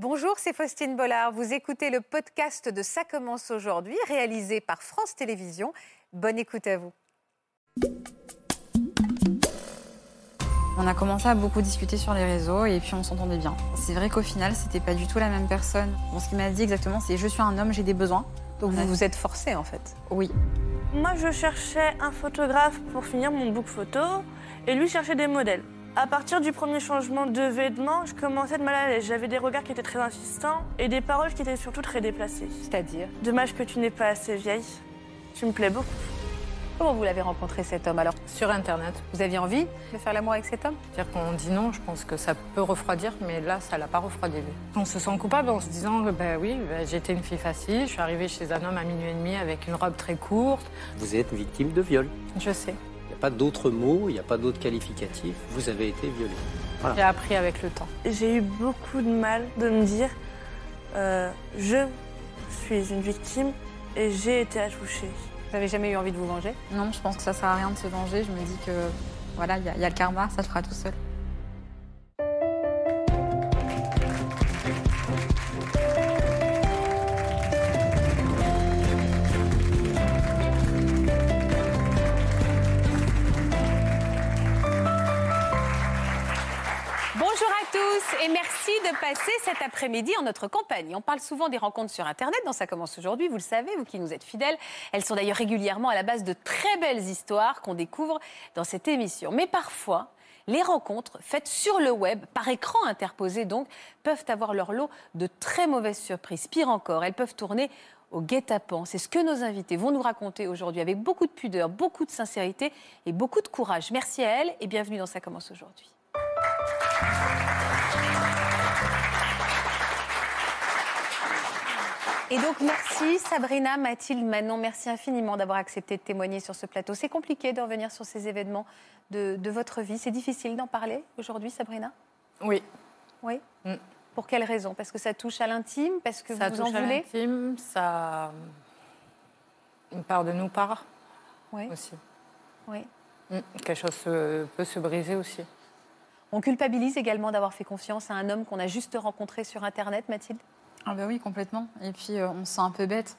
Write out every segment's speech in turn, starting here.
Bonjour, c'est Faustine Bollard. Vous écoutez le podcast de Ça commence aujourd'hui, réalisé par France Télévisions. Bonne écoute à vous. On a commencé à beaucoup discuter sur les réseaux et puis on s'entendait bien. C'est vrai qu'au final, c'était pas du tout la même personne. Bon, ce qu'il m'a dit exactement, c'est je suis un homme, j'ai des besoins. Donc vous vous êtes forcé en fait Oui. Moi, je cherchais un photographe pour finir mon book photo et lui cherchait des modèles. À partir du premier changement de vêtements, je commençais à être mal à l'aise. J'avais des regards qui étaient très insistants et des paroles qui étaient surtout très déplacées. C'est-à-dire Dommage que tu n'es pas assez vieille. Tu me plais beaucoup. Comment vous l'avez rencontré cet homme alors? Sur Internet. Vous aviez envie de faire l'amour avec cet homme? C'est-à-dire qu'on dit non, je pense que ça peut refroidir, mais là, ça l'a pas refroidi lui. On se sent coupable en se disant, ben oui, ben, j'étais une fille facile, je suis arrivée chez un homme à minuit et demi avec une robe très courte. Vous êtes victime de viol. Je sais. Il n'y a pas d'autres mots, il n'y a pas d'autres qualificatifs. Vous avez été violée. J'ai appris avec le temps. J'ai eu beaucoup de mal de me dire euh, je suis une victime et j'ai été attouchée. Vous n'avez jamais eu envie de vous venger? Non, je pense que ça sert à rien de se venger. Je me dis que voilà, il y, a- il y a le karma, ça se fera tout seul. Tous et merci de passer cet après-midi en notre compagnie. On parle souvent des rencontres sur Internet, dans Ça commence aujourd'hui, vous le savez, vous qui nous êtes fidèles. Elles sont d'ailleurs régulièrement à la base de très belles histoires qu'on découvre dans cette émission. Mais parfois, les rencontres faites sur le web, par écran interposé donc, peuvent avoir leur lot de très mauvaises surprises. Pire encore, elles peuvent tourner au guet-apens. C'est ce que nos invités vont nous raconter aujourd'hui avec beaucoup de pudeur, beaucoup de sincérité et beaucoup de courage. Merci à elles et bienvenue dans Ça commence aujourd'hui. Et donc merci Sabrina, Mathilde, Manon, merci infiniment d'avoir accepté de témoigner sur ce plateau. C'est compliqué de revenir sur ces événements de, de votre vie. C'est difficile d'en parler aujourd'hui, Sabrina? Oui. Oui? Mm. Pour quelle raison? Parce que ça touche à l'intime? Parce que ça vous touche en à voulez? l'intime, ça. Une part de nous part Oui. aussi. oui. Mm. Quelque chose se- peut se briser aussi. On culpabilise également d'avoir fait confiance à un homme qu'on a juste rencontré sur Internet, Mathilde? Ah bah oui, complètement. Et puis euh, on se sent un peu bête.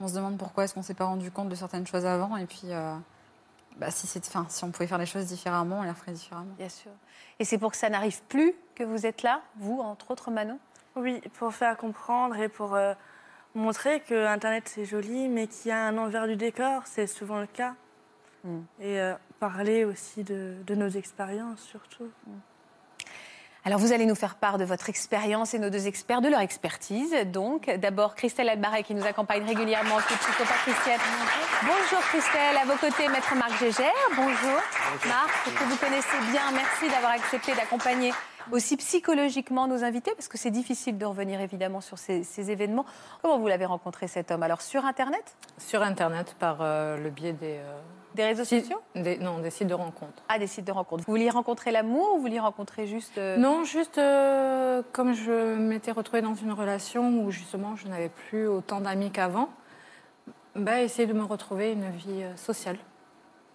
On se demande pourquoi est-ce qu'on s'est pas rendu compte de certaines choses avant. Et puis, euh, bah, si, c'est- enfin, si on pouvait faire les choses différemment, on les referait différemment. Bien sûr. Et c'est pour que ça n'arrive plus que vous êtes là, vous, entre autres, Manon? Oui, pour faire comprendre et pour euh, montrer que Internet c'est joli, mais qu'il y a un envers du décor, c'est souvent le cas. Mm. Et euh, parler aussi de, de nos expériences surtout. Alors, vous allez nous faire part de votre expérience et nos deux experts de leur expertise. Donc, d'abord, Christelle Albaret qui nous accompagne régulièrement. Bonjour Christelle, à vos côtés, Maître Marc Gégère. Bonjour. Marc, que vous connaissez bien, merci d'avoir accepté d'accompagner aussi psychologiquement nos invités, parce que c'est difficile de revenir évidemment sur ces, ces événements. Comment vous l'avez rencontré cet homme? Alors, sur Internet? Sur Internet, par euh, le biais des, euh, Des réseaux sites- sociaux des- Non, des sites de rencontres. Ah, des sites de rencontres. Vous vouliez rencontrer l'amour ou vous vouliez rencontrer juste... euh, Non, juste euh, comme je m'étais retrouvée dans une relation où justement je n'avais plus autant d'amis qu'avant, bah, essayer de me retrouver une vie euh, sociale.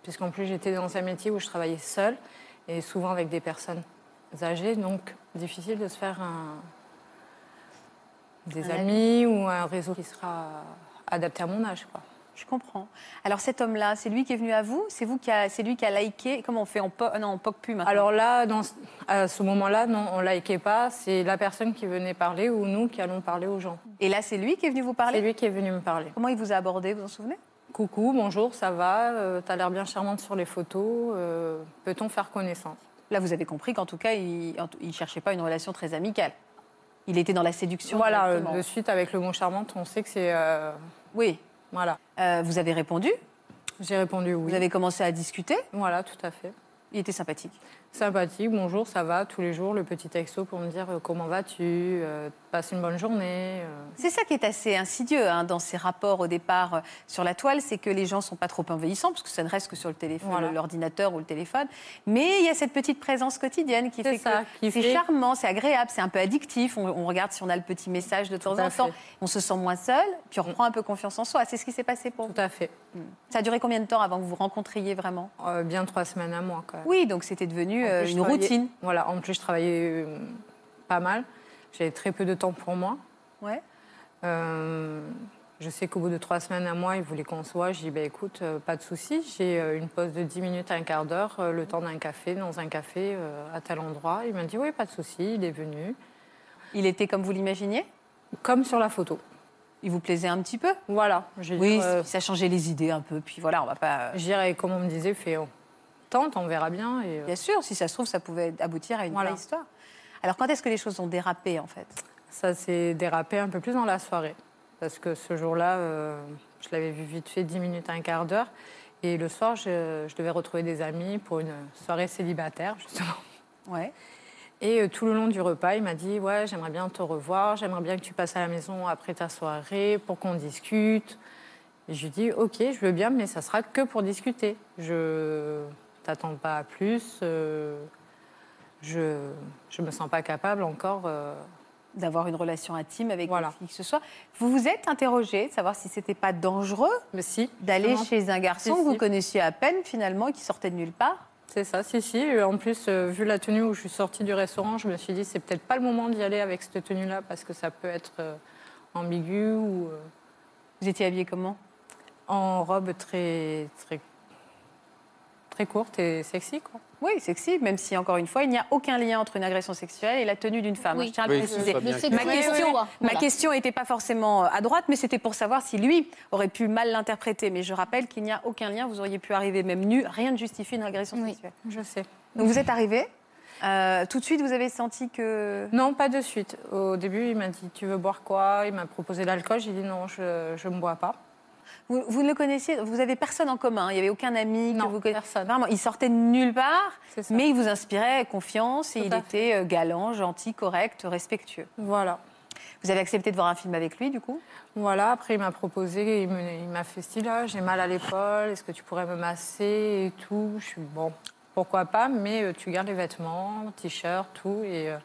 Puisqu'en plus j'étais dans un métier où je travaillais seule et souvent avec des personnes âgées, donc difficile de se faire un- des Un amis ou un réseau qui sera adapté à mon âge. Quoi. Je comprends. Alors cet homme-là, c'est lui qui est venu à vous? C'est vous qui a, c'est lui qui a liké? Comment on fait? On po- non, on poque plus maintenant. Alors là, dans, à ce moment-là, non, on likait pas, c'est la personne qui venait parler ou nous qui allons parler aux gens. Et là, c'est lui qui est venu vous C'est parler lui qui est venu me parler. Comment il vous a abordé Vous vous en souvenez? Coucou, bonjour, ça va? Euh, T'as l'air bien charmante sur les photos. euh, Peut-on faire connaissance? Là, vous avez compris qu'en tout cas, il ne cherchait pas une relation très amicale. Il était dans la séduction. Voilà, euh, de suite avec le mot charmante, on sait que c'est. euh, Oui. Voilà. Euh, vous avez répondu? J'ai répondu oui. Vous avez commencé à discuter? Voilà, tout à fait. Il était sympathique. Sympathique, bonjour, ça va, tous les jours, le petit texto pour me dire euh, comment vas-tu, euh, passe une bonne journée. euh. C'est ça qui est assez insidieux hein, dans ces rapports au départ euh, sur la toile, c'est que les gens ne sont pas trop envahissants, parce que ça ne reste que sur le téléphone, Voilà. l'ordinateur ou le téléphone. Mais il y a cette petite présence quotidienne qui fait ça, que c'est fait- charmant, c'est agréable, c'est un peu addictif. On, on regarde si on a le petit message de temps en temps. On se sent moins seul, puis on reprend un peu confiance en soi. C'est ce qui s'est passé pour vous. Tout à fait. Ça a duré combien de temps avant que vous vous rencontriez vraiment? Bien trois semaines à moi, quand même. Oui, donc c'était devenu En plus, je une routine. Voilà, en plus, je travaillais euh, pas mal. J'avais très peu de temps pour moi. Ouais. Euh, je sais qu'au bout de trois semaines, un mois, il voulait qu'on se voit. J'ai dit, bah, écoute, euh, pas de souci, j'ai euh, une pause de 10 minutes à un quart d'heure, euh, le temps d'un café, dans un café euh, à tel endroit. Il m'a dit, oui, pas de souci, il est venu. Il était comme vous l'imaginiez? Comme sur la photo. Il vous plaisait un petit peu? Voilà. Oui, dit, euh, ça changeait les idées un peu. Puis voilà, on va pas. je dirais, comme on me disait, fais, oh, tente, on verra bien. Et, euh, Bien sûr, si ça se trouve, ça pouvait aboutir à une Voilà. vraie histoire. Alors, quand est-ce que les choses ont dérapé, en fait? Ça s'est dérapé un peu plus dans la soirée. Parce que ce jour-là, euh, je l'avais vu vite fait 10 minutes, un quart d'heure. Et le soir, je, je devais retrouver des amis pour une soirée célibataire, justement. Ouais. Et euh, tout le long du repas, il m'a dit Ouais, j'aimerais bien te revoir, j'aimerais bien que tu passes à la maison après ta soirée pour qu'on discute. Et je lui dis Ok, je veux bien, mais ça sera que pour discuter. Je t'attends pas à plus. euh, je ne me sens pas capable encore. euh, D'avoir une relation intime avec Voilà. qui que ce soit. Vous vous êtes interrogé de savoir si c'était pas dangereux mais si. d'aller chez un garçon Si, que vous si. connaissiez à peine, finalement, et qui sortait de nulle part C'est ça, si, si. En plus, euh, vu la tenue où je suis sortie du restaurant, je me suis dit c'est peut-être pas le moment d'y aller avec cette tenue-là parce que ça peut être ambigu ou Vous étiez habillé comment? En robe très, très, très courte et sexy, quoi. Oui, sexy, même si, encore une fois, il n'y a aucun lien entre une agression sexuelle et la tenue d'une femme. Oui. Je tiens à le Oui, préciser. Ma question, voilà. ma question n'était pas forcément à droite, mais c'était pour savoir si lui aurait pu mal l'interpréter. Mais je rappelle qu'il n'y a aucun lien, vous auriez pu arriver même nu, rien ne justifie une agression Oui. sexuelle. Je sais. Donc vous êtes arrivé, euh, tout de suite vous avez senti que... Non, pas de suite. Au début, il m'a dit tu veux boire quoi? Il m'a proposé l'alcool. J'ai dit non, je ne bois pas. Vous, vous ne le connaissiez, vous avez personne en commun, il n'y avait aucun ami Non, que vous connaissiez. personne. Vraiment, il sortait de nulle part, mais il vous inspirait confiance et Tout il était euh, galant, gentil, correct, respectueux. Voilà. Vous avez accepté de voir un film avec lui, du coup? Voilà, après il m'a proposé, il m'a fait style, Ah, j'ai mal à l'épaule, est-ce que tu pourrais me masser et tout? Je suis bon, pourquoi pas, mais euh, tu gardes les vêtements, t-shirt, tout. Et euh,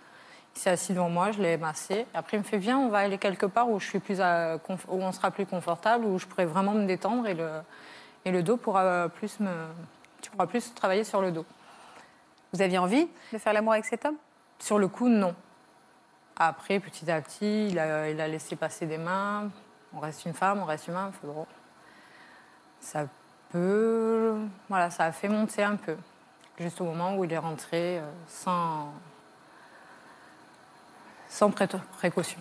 il s'est assis devant moi, je l'ai massé. Après il me fait, viens, on va aller quelque part où, je suis plus à- où on sera plus confortable, où je pourrais vraiment me détendre et le, et le dos pourra plus me... Tu pourras plus travailler sur le dos. Vous aviez envie de faire l'amour avec cet homme? Sur le coup, non. Après, petit à petit, il a, il a laissé passer des mains. On reste une femme, on reste humain. faut drôle. Ça peut. Voilà, ça a fait monter un peu. Juste au moment où il est rentré euh, sans. Sans pré- précaution.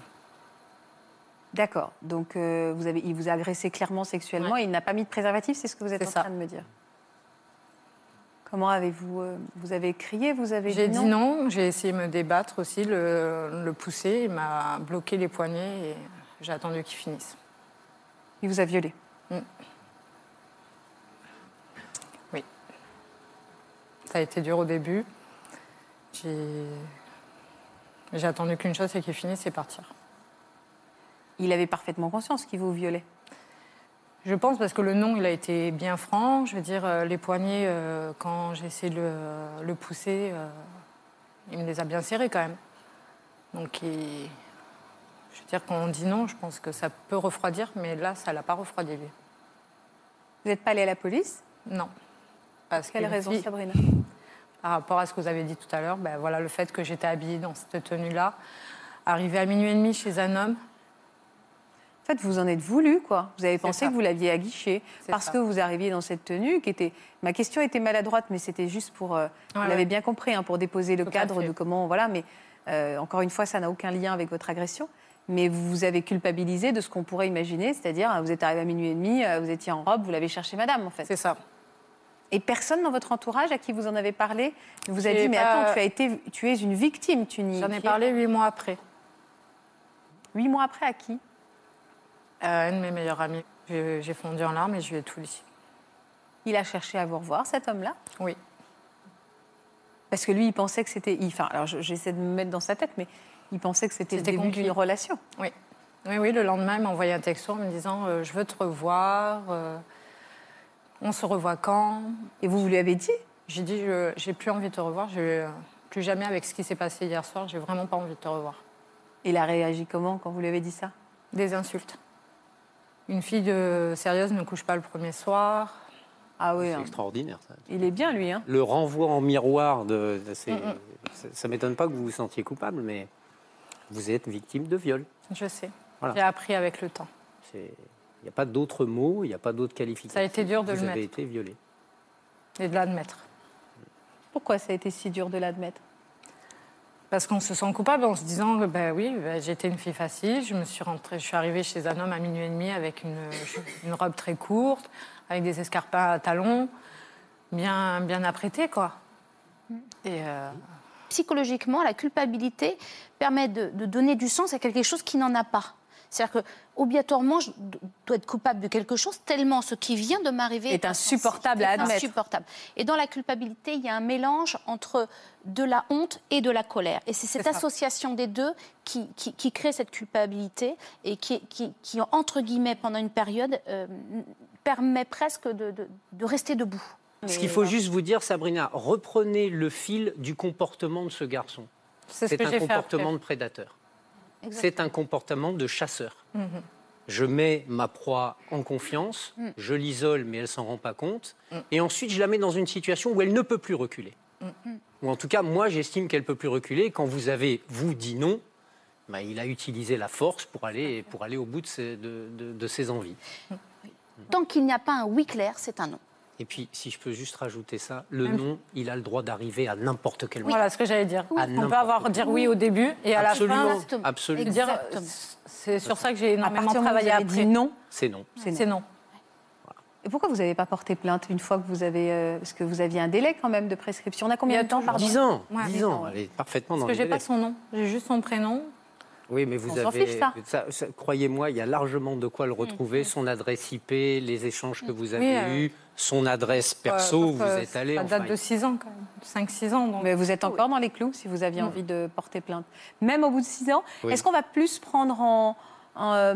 D'accord. Donc euh, vous avez, il vous a agressé clairement sexuellement et il n'a pas mis de préservatif, c'est ce que vous êtes en ça. train de me dire. Comment avez-vous... euh, vous avez crié, vous avez J'ai dit non, j'ai essayé de me débattre aussi, le, le pousser. Il m'a bloqué les poignets et j'ai attendu qu'il finisse. Il vous a violé. Ça a été dur au début. J'ai j'ai attendu qu'une chose, c'est qu'il finisse et partir. Il avait parfaitement conscience qu'il vous violait. Je pense parce que le nom, il a été bien franc. Je veux dire, euh, les poignets, euh, quand j'ai essayé de le, le pousser, euh, il me les a bien serrés quand même. Donc, il- je veux dire, quand on dit non, je pense que ça peut refroidir, mais là, ça l'a pas refroidi, lui. Vous n'êtes pas allé à la police? Non. Parce Quelle raison, fille- Sabrina? Par rapport à ce que vous avez dit tout à l'heure, ben voilà, le fait que j'étais habillée dans cette tenue-là, arriver à minuit et demi chez un homme, En fait, vous en êtes voulu, quoi. Vous avez pensé ça. que vous l'aviez aguiché parce ça. que vous arriviez dans cette tenue qui était. Ma question était maladroite, mais c'était juste pour. euh, vous l'avez ouais. bien compris, hein, pour déposer le Tout cadre de comment. Voilà, mais euh, encore une fois, ça n'a aucun lien avec votre agression. Mais vous vous avez culpabilisé de ce qu'on pourrait imaginer, c'est-à-dire, euh, vous êtes arrivé à minuit et demi, euh, vous étiez en robe, vous l'avez cherché madame, en fait. c'est ça. Et personne dans votre entourage à qui vous en avez parlé ne vous a dit, mais pas- attends, tu, as été, tu es une victime, tu n'y J'en ai parlé huit mois après. Huit mois après, à qui? À un de mes meilleurs amis. J'ai fondu en larmes et je lui ai tout dit. Il a cherché à vous revoir, cet homme-là? Oui. Parce que lui, il pensait que c'était. Enfin, alors je- j'essaie de me mettre dans sa tête, mais il pensait que c'était le C'était début d'une relation. Oui. Oui, oui, le lendemain, il m'a envoyé un texto en me disant euh, Je veux te revoir. euh, on se revoit quand? Et vous, vous lui avez dit? J'ai dit je- J'ai plus envie de te revoir. plus jamais avec ce qui s'est passé hier soir. J'ai vraiment pas envie de te revoir. Il a réagi comment quand vous lui avez dit ça? Des insultes. Une fille de- sérieuse ne couche pas le premier soir. Ah oui, C'est hein. extraordinaire. Ça. il est bien, lui. Hein. Le renvoi en miroir, de, de- c'est- Mm, ça, ça m'étonne pas que vous vous sentiez coupable, mais Vous êtes victime de viol. Je sais. Voilà. J'ai appris avec le temps. C'est- Il n'y a pas d'autres mots, il n'y a pas d'autres qualificatifs. Ça a été dur de Vous le avez mettre. été violé. Et de l'admettre. Pourquoi ça a été si dur de l'admettre? Parce qu'on se sent coupable en se disant ben oui, ben, j'étais une fille facile, je me suis rentrée, je suis arrivée chez un homme à minuit et demi avec une, une robe très courte, avec des escarpins à talons, bien, bien apprêtée quoi. Et euh, psychologiquement, la culpabilité permet de, de donner du sens à quelque chose qui n'en a pas. C'est-à-dire que, obligatoirement, je dois être coupable de quelque chose tellement ce qui vient de m'arriver Est insupportable à admettre. insupportable. Et dans la culpabilité, il y a un mélange entre de la honte et de la colère. Et c'est cette association des deux qui, qui- qui crée cette culpabilité et qui, qui- qui, entre guillemets, pendant une période, euh, permet presque de, de- de rester debout. Ce qu'il faut juste vous dire, Sabrina, reprenez le fil du comportement de ce garçon. c'est ce un j'ai fait comportement de prédateur. C'est un comportement de chasseur. Mhm. Je mets ma proie en confiance, Mm. je l'isole, mais elle s'en rend pas compte. Mm. Et ensuite, je la mets dans une situation où elle ne peut plus reculer. Ou en tout cas, moi, j'estime qu'elle peut plus reculer. Quand vous avez, vous, dit non, bah, il a utilisé la force pour aller, pour aller au bout de ses, de- de- de ses envies. Tant qu'il n'y a pas un oui clair, c'est un non. Et puis, si je peux juste rajouter ça, le Même- non, il a le droit d'arriver à n'importe quel moment. Voilà ce que j'allais dire. À On peut avoir quel dire oui au début et à la fin. Absolument, absolument. dire, c'est sur ça que j'ai énormément partir du moment où vous travaillé après. dit non, C'est non. c'est non. C'est non. Et pourquoi vous n'avez pas porté plainte une fois que vous avez... euh, parce que vous aviez un délai quand même de prescription? On a combien de temps, pardon? 10 ans, Ouais, 10 dix ans, elle est parfaitement dans Parce que j'ai pas son nom, j'ai juste son prénom. Oui, mais vous On avez. fiche, ça. ça- Croyez-moi, il y a largement de quoi le retrouver. Son adresse IP, les échanges que vous avez euh, eus, son adresse perso, Euh, où vous euh, êtes allé. Ça date enfin, de 6 ans quand même, 5-6 ans. Donc. Mais vous êtes encore dans les clous si vous aviez envie de porter plainte. Même au bout de six ans, Oui. est-ce qu'on va plus prendre en. en, euh,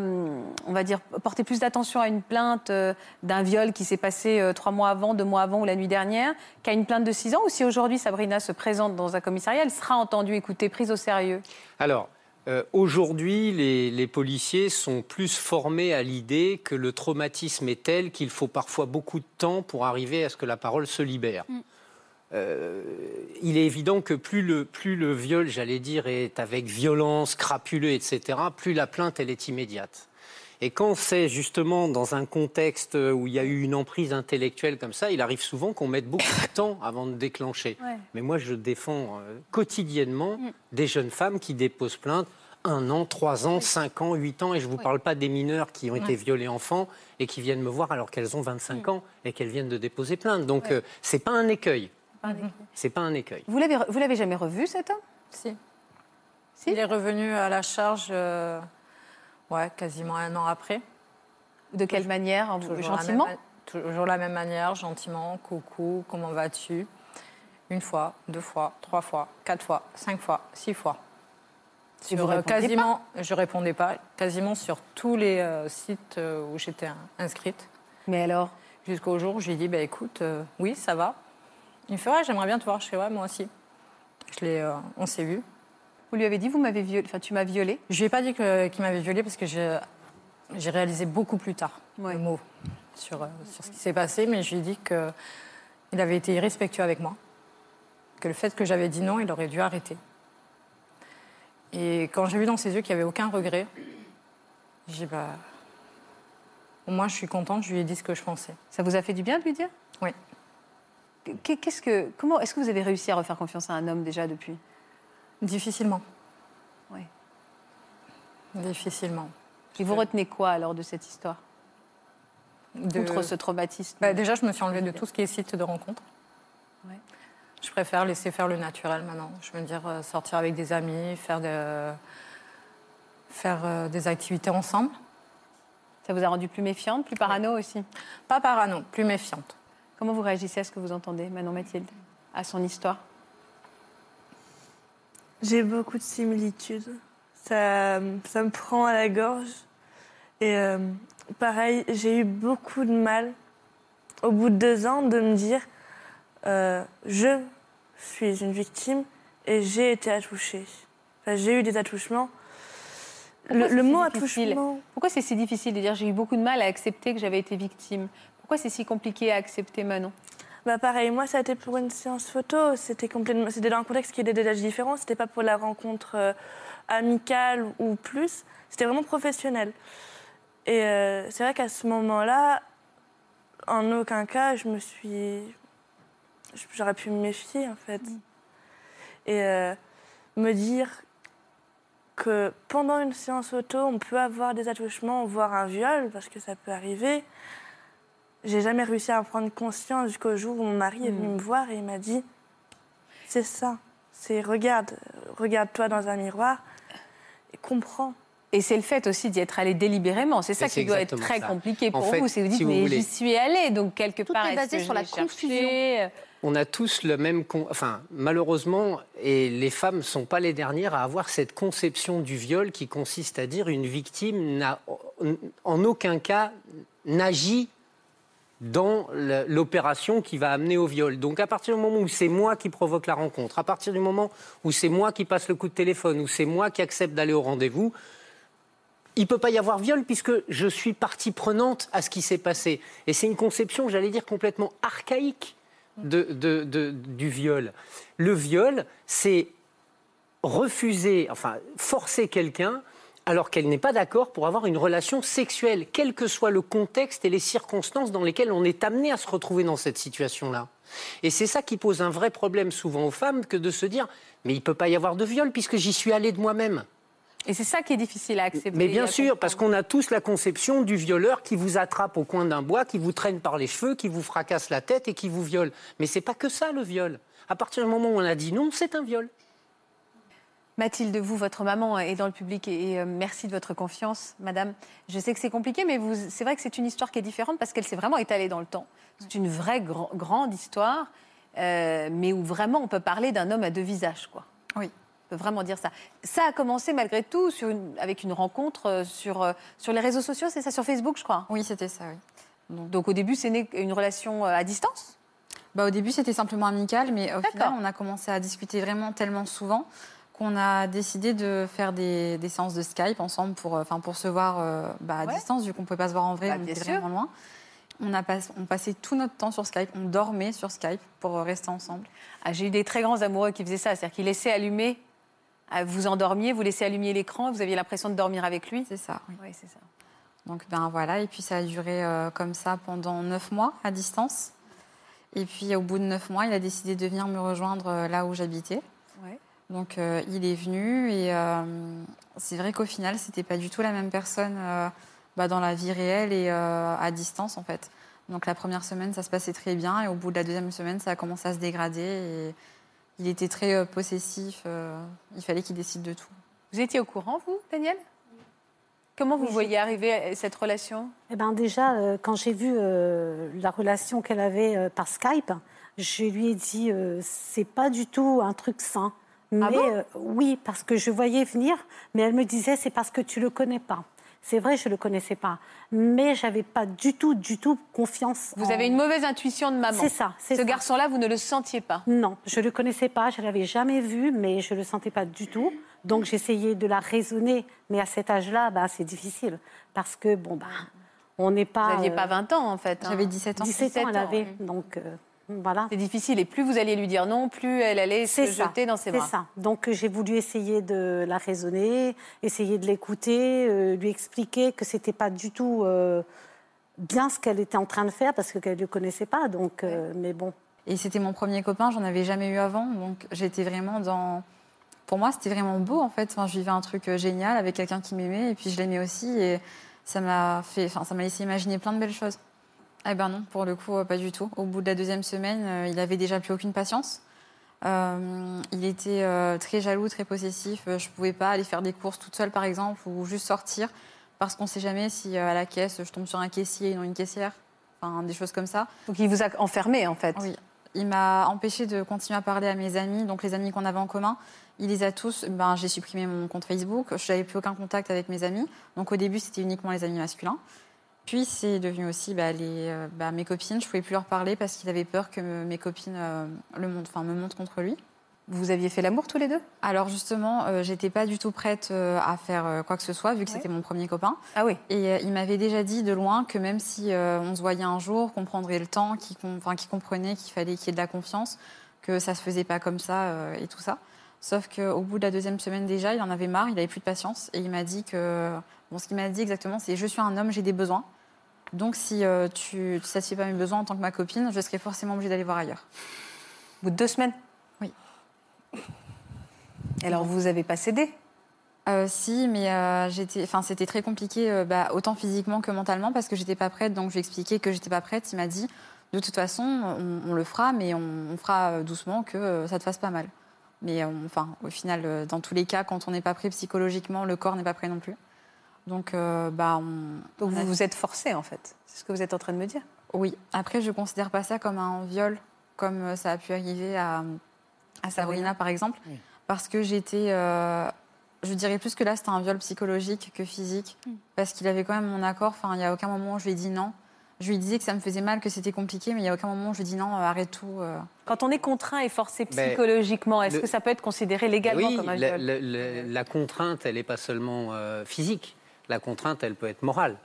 on va dire, porter plus d'attention à une plainte euh, d'un viol qui s'est passé euh, trois mois avant, deux mois avant ou la nuit dernière, qu'à une plainte de six ans Ou si aujourd'hui Sabrina se présente dans un commissariat, elle sera entendue, écoutée, prise au sérieux? Alors, euh, aujourd'hui, les, les policiers sont plus formés à l'idée que le traumatisme est tel qu'il faut parfois beaucoup de temps pour arriver à ce que la parole se libère. Euh, il est évident que plus le, plus le viol, j'allais dire, est avec violence, crapuleux, etc., plus la plainte, elle est immédiate. Et quand c'est justement dans un contexte où il y a eu une emprise intellectuelle comme ça, il arrive souvent qu'on mette beaucoup de temps avant de déclencher. Ouais. Mais moi, je défends euh, quotidiennement des jeunes femmes qui déposent plainte un an, trois ans, cinq ans, huit ans, et je ne vous parle pas des mineurs qui ont été violés enfants et qui viennent me voir alors qu'elles ont 25 ans et qu'elles viennent de déposer plainte. Donc, euh, c'est pas un écueil. C'est pas un écueil. Vous l'avez, vous l'avez jamais revu cet homme? Si. Si? Il est revenu à la charge euh, ouais, quasiment un an après. De quelle manière Toujours Gentiment la même, Toujours la même manière, gentiment, coucou, comment vas-tu? Une fois, deux fois, trois fois, quatre fois, cinq fois, six fois. Et vous Sur, euh, quasiment, je répondais pas, quasiment sur tous les euh, sites euh, où j'étais in- inscrite. Mais alors? Jusqu'au jour où je lui ai dit, bah, écoute, euh, oui, ça va. Il me fait, ouais, j'aimerais bien te voir. Je fais, ouais, moi aussi. Je euh, on s'est vu. Vous lui avez dit, vous m'avez violé, enfin, tu m'as violé Je lui ai pas dit qu'il m'avait violée parce que j'ai réalisé beaucoup plus tard Ouais. le mot sur, euh, sur ce qui s'est passé, mais je lui ai dit qu'il avait été irrespectueux avec moi, que le fait que j'avais dit non, il aurait dû arrêter. Et quand j'ai vu dans ses yeux qu'il n'y avait aucun regret, j'ai dit bah, au moins je suis contente, je lui ai dit ce que je pensais. Ça vous a fait du bien de lui dire? Oui. Qu'est- Qu'est-ce que, comment est-ce que vous avez réussi à refaire confiance à un homme déjà depuis? Difficilement. Oui. Difficilement. Et vous retenez quoi alors de cette histoire? De- Outre ce traumatisme Bah, déjà, je me suis enlevée de tout ce qui est site de rencontre. Ouais. Je préfère laisser faire le naturel maintenant. Je veux dire, euh, sortir avec des amis, faire, de- faire euh, des activités ensemble. Ça vous a rendu plus méfiante, plus parano aussi? Pas parano, plus méfiante. Comment vous réagissez à ce que vous entendez, Manon Mathilde À son histoire? J'ai beaucoup de similitudes. Ça, ça me prend à la gorge. Et euh, pareil, j'ai eu beaucoup de mal, au bout de deux ans, de me dire euh, je suis une victime et j'ai été attouchée. Enfin, j'ai eu des attouchements. Pourquoi Le, mot attouchement. Pourquoi c'est si difficile de dire j'ai eu beaucoup de mal à accepter que j'avais été victime? Pourquoi c'est si compliqué à accepter, Manon? Bah pareil, moi ça a été pour une séance photo, c'était complètement, c'était dans un contexte qui était déjà différent, c'était pas pour la rencontre euh, amical ou plus, c'était vraiment professionnel. Et euh, c'est vrai qu'à ce moment-là, en aucun cas, je me suis. J'aurais pu me méfier, en fait. Et euh, me dire que pendant une séance auto, on peut avoir des attouchements, voire un viol, parce que ça peut arriver. J'ai jamais réussi à en prendre conscience jusqu'au jour où mon mari est venu me voir et il m'a dit C'est ça, c'est regarde, regarde-toi dans un miroir et comprends. Et c'est le fait aussi d'y être allé délibérément. C'est ça qui doit être très ça. compliqué En pour fait, vous. C'est vous dites, si vous mais voulez- j'y suis allé. Donc, quelque Tout part, est est-ce basé que sur la confusion. on a tous le même... con- Enfin, malheureusement, et les femmes ne sont pas les dernières à avoir cette conception du viol qui consiste à dire une victime n'a en aucun cas n'agit dans l'opération qui va amener au viol. Donc à partir du moment où c'est moi qui provoque la rencontre, à partir du moment où c'est moi qui passe le coup de téléphone, où c'est moi qui accepte d'aller au rendez-vous, il ne peut pas y avoir viol puisque je suis partie prenante à ce qui s'est passé. Et c'est une conception, j'allais dire, complètement archaïque de- du viol. Le viol, c'est refuser, enfin forcer quelqu'un alors qu'elle n'est pas d'accord pour avoir une relation sexuelle, quel que soit le contexte et les circonstances dans lesquelles on est amené à se retrouver dans cette situation-là. Et c'est ça qui pose un vrai problème souvent aux femmes que de se dire mais il ne peut pas y avoir de viol puisque j'y suis allé de moi-même. Et c'est ça qui est difficile à accepter. Mais bien sûr, parce qu'on a tous la conception du violeur qui vous attrape au coin d'un bois, qui vous traîne par les cheveux, qui vous fracasse la tête et qui vous viole. Mais c'est pas que ça le viol. À partir du moment où on a dit non, c'est un viol. Mathilde, vous, votre maman est dans le public et, et, euh, merci de votre confiance, madame. Je sais que c'est compliqué, mais c'est vrai que c'est une histoire qui est différente parce qu'elle s'est vraiment étalée dans le temps. C'est une vraie grand- grande histoire, euh, mais où vraiment on peut parler d'un homme à deux visages, quoi. Oui. On peut vraiment dire ça. Ça a commencé malgré tout sur une- avec une rencontre euh, sur, euh, sur les réseaux sociaux, c'est ça, sur Facebook, je crois. Oui, c'était ça, oui. Donc au début, c'est né une relation euh, à distance? Bah, au début, c'était simplement amical, mais au final, on a commencé à discuter vraiment tellement souvent qu'on a décidé de faire des, des séances de Skype ensemble pour, euh, enfin, pour se voir euh, bah, à Ouais. distance, vu qu'on ne pouvait pas se voir en vrai, Bah, on était vraiment loin. On, a pas- on passait tout notre temps sur Skype, on dormait sur Skype pour euh, rester ensemble. Ah, J'ai eu des très grands amoureux qui faisaient ça, c'est-à-dire qu'ils laissaient allumer, vous endormiez, vous laissez allumer l'écran, vous aviez l'impression de dormir avec lui. C'est ça, oui. Oui, c'est ça. Donc ben voilà, et puis ça a duré euh, comme ça pendant neuf mois à distance. Et puis au bout de neuf mois, il a décidé de venir me rejoindre euh, là où j'habitais. Donc euh, il est venu et euh, c'est vrai qu'au final, c'était pas du tout la même personne euh, bah, dans la vie réelle et euh, à distance en fait. Donc la première semaine, ça se passait très bien et au bout de la deuxième semaine, ça a commencé à se dégrader et il était très euh, possessif. euh, il fallait qu'il décide de tout. Vous étiez au courant, vous, Daniel? Comment vous Oui, voyez arriver à cette relation? Eh ben déjà, euh, quand j'ai vu euh, la relation qu'elle avait euh, par Skype, je lui ai dit euh, c'est pas du tout un truc sain. Mais Ah bon? euh, oui, parce que je voyais venir, mais elle me disait c'est parce que tu le connais pas. C'est vrai, je le connaissais pas, mais j'avais pas du tout, du tout confiance. Vous en- avez une mauvaise intuition de maman. C'est ça, c'est Ce ça. garçon-là, vous ne le sentiez pas. Non, je le connaissais pas, je l'avais jamais vu, mais je le sentais pas du tout. Donc j'essayais de la raisonner, mais à cet âge-là, bah, c'est difficile parce que bon bah, on n'est pas. Vous n'aviez euh, pas 20 ans, en fait. hein. J'avais 17 ans. 17 ans, elle 17 ans, avait, oui. donc euh, voilà. C'est difficile. Et plus vous alliez lui dire non, plus elle allait se C'est ça, jeter dans ses c'est bras. ça. Donc j'ai voulu essayer de la raisonner, essayer de l'écouter, euh, lui expliquer que c'était pas du tout euh, bien ce qu'elle était en train de faire parce qu'elle ne le connaissait pas. Donc, euh, mais bon. Et c'était mon premier copain, j'en avais jamais eu avant, donc j'étais vraiment dans. Pour moi, c'était vraiment beau en fait. Enfin, je vivais un truc génial avec quelqu'un qui m'aimait et puis je l'aimais aussi et ça m'a fait, enfin, ça m'a laissé imaginer plein de belles choses. Eh ben non, pour le coup, euh, pas du tout. Au bout de la deuxième semaine, euh, il avait déjà plus aucune patience. Euh, il était euh, très jaloux, très possessif. Je pouvais pas aller faire des courses toute seule, par exemple, ou juste sortir parce qu'on sait jamais si euh, à la caisse je tombe sur un caissier et non une caissière. Enfin, des choses comme ça. Donc il vous a enfermé, en fait. Oui. Il m'a empêché de continuer à parler à mes amis, donc les amis qu'on avait en commun. Il les a tous. Ben, j'ai supprimé mon compte Facebook. Je n'avais plus aucun contact avec mes amis. Donc au début, c'était uniquement les amis masculins. Puis c'est devenu aussi bah, les, euh, bah, mes copines. Je pouvais plus leur parler parce qu'il avait peur que me- mes copines euh, le montent, enfin, me montent contre lui. Vous aviez fait l'amour tous les deux? Alors justement, euh, j'étais pas du tout prête euh, à faire euh, quoi que ce soit vu que Ouais. c'était mon premier copain. Ah oui. Et il m'avait déjà dit de loin que même si on se voyait un jour, qu'on prendrait le temps, qu'il com- comprenait qu'il fallait qu'il y ait de la confiance, que ça se faisait pas comme ça et tout ça. Sauf qu'au bout de la deuxième semaine déjà, il en avait marre, il avait plus de patience. Et il m'a dit que. Bon, ce qu'il m'a dit exactement, c'est Je suis un homme, j'ai des besoins. Donc si euh, tu ne satisfais pas mes besoins en tant que ma copine, je serai forcément obligée d'aller voir ailleurs. Au bout de deux semaines? Oui. Et alors, vous avez pas cédé? Euh, si, mais euh, j'étais, enfin, c'était très compliqué, euh, bah, autant physiquement que mentalement, parce que j'étais pas prête. Donc, je lui ai expliqué que j'étais pas prête. Il m'a dit, de toute façon, on, on le fera, mais on, on fera doucement que ça te fasse pas mal. Mais enfin, au final, dans tous les cas, quand on n'est pas prêt psychologiquement, le corps n'est pas prêt non plus. Donc, euh, bah, on. Donc, on a- vous vous êtes forcé, en fait. C'est ce que vous êtes en train de me dire. Oui. Après, je considère pas ça comme un viol, comme euh, ça a pu arriver à, à Sabrina, par exemple, parce que j'étais. euh, je dirais plus que là, c'était un viol psychologique que physique, parce qu'il avait quand même mon accord. Enfin, il n'y a aucun moment où je lui ai dit non. Je lui disais que ça me faisait mal, que c'était compliqué, mais il n'y a aucun moment où je lui ai dit non, arrête tout. euh. Quand on est contraint et forcé psychologiquement, est-ce le- que ça peut être considéré légalement oui, comme un la, viol la- la- la contrainte, elle n'est pas seulement euh, physique. La contrainte, elle peut être morale.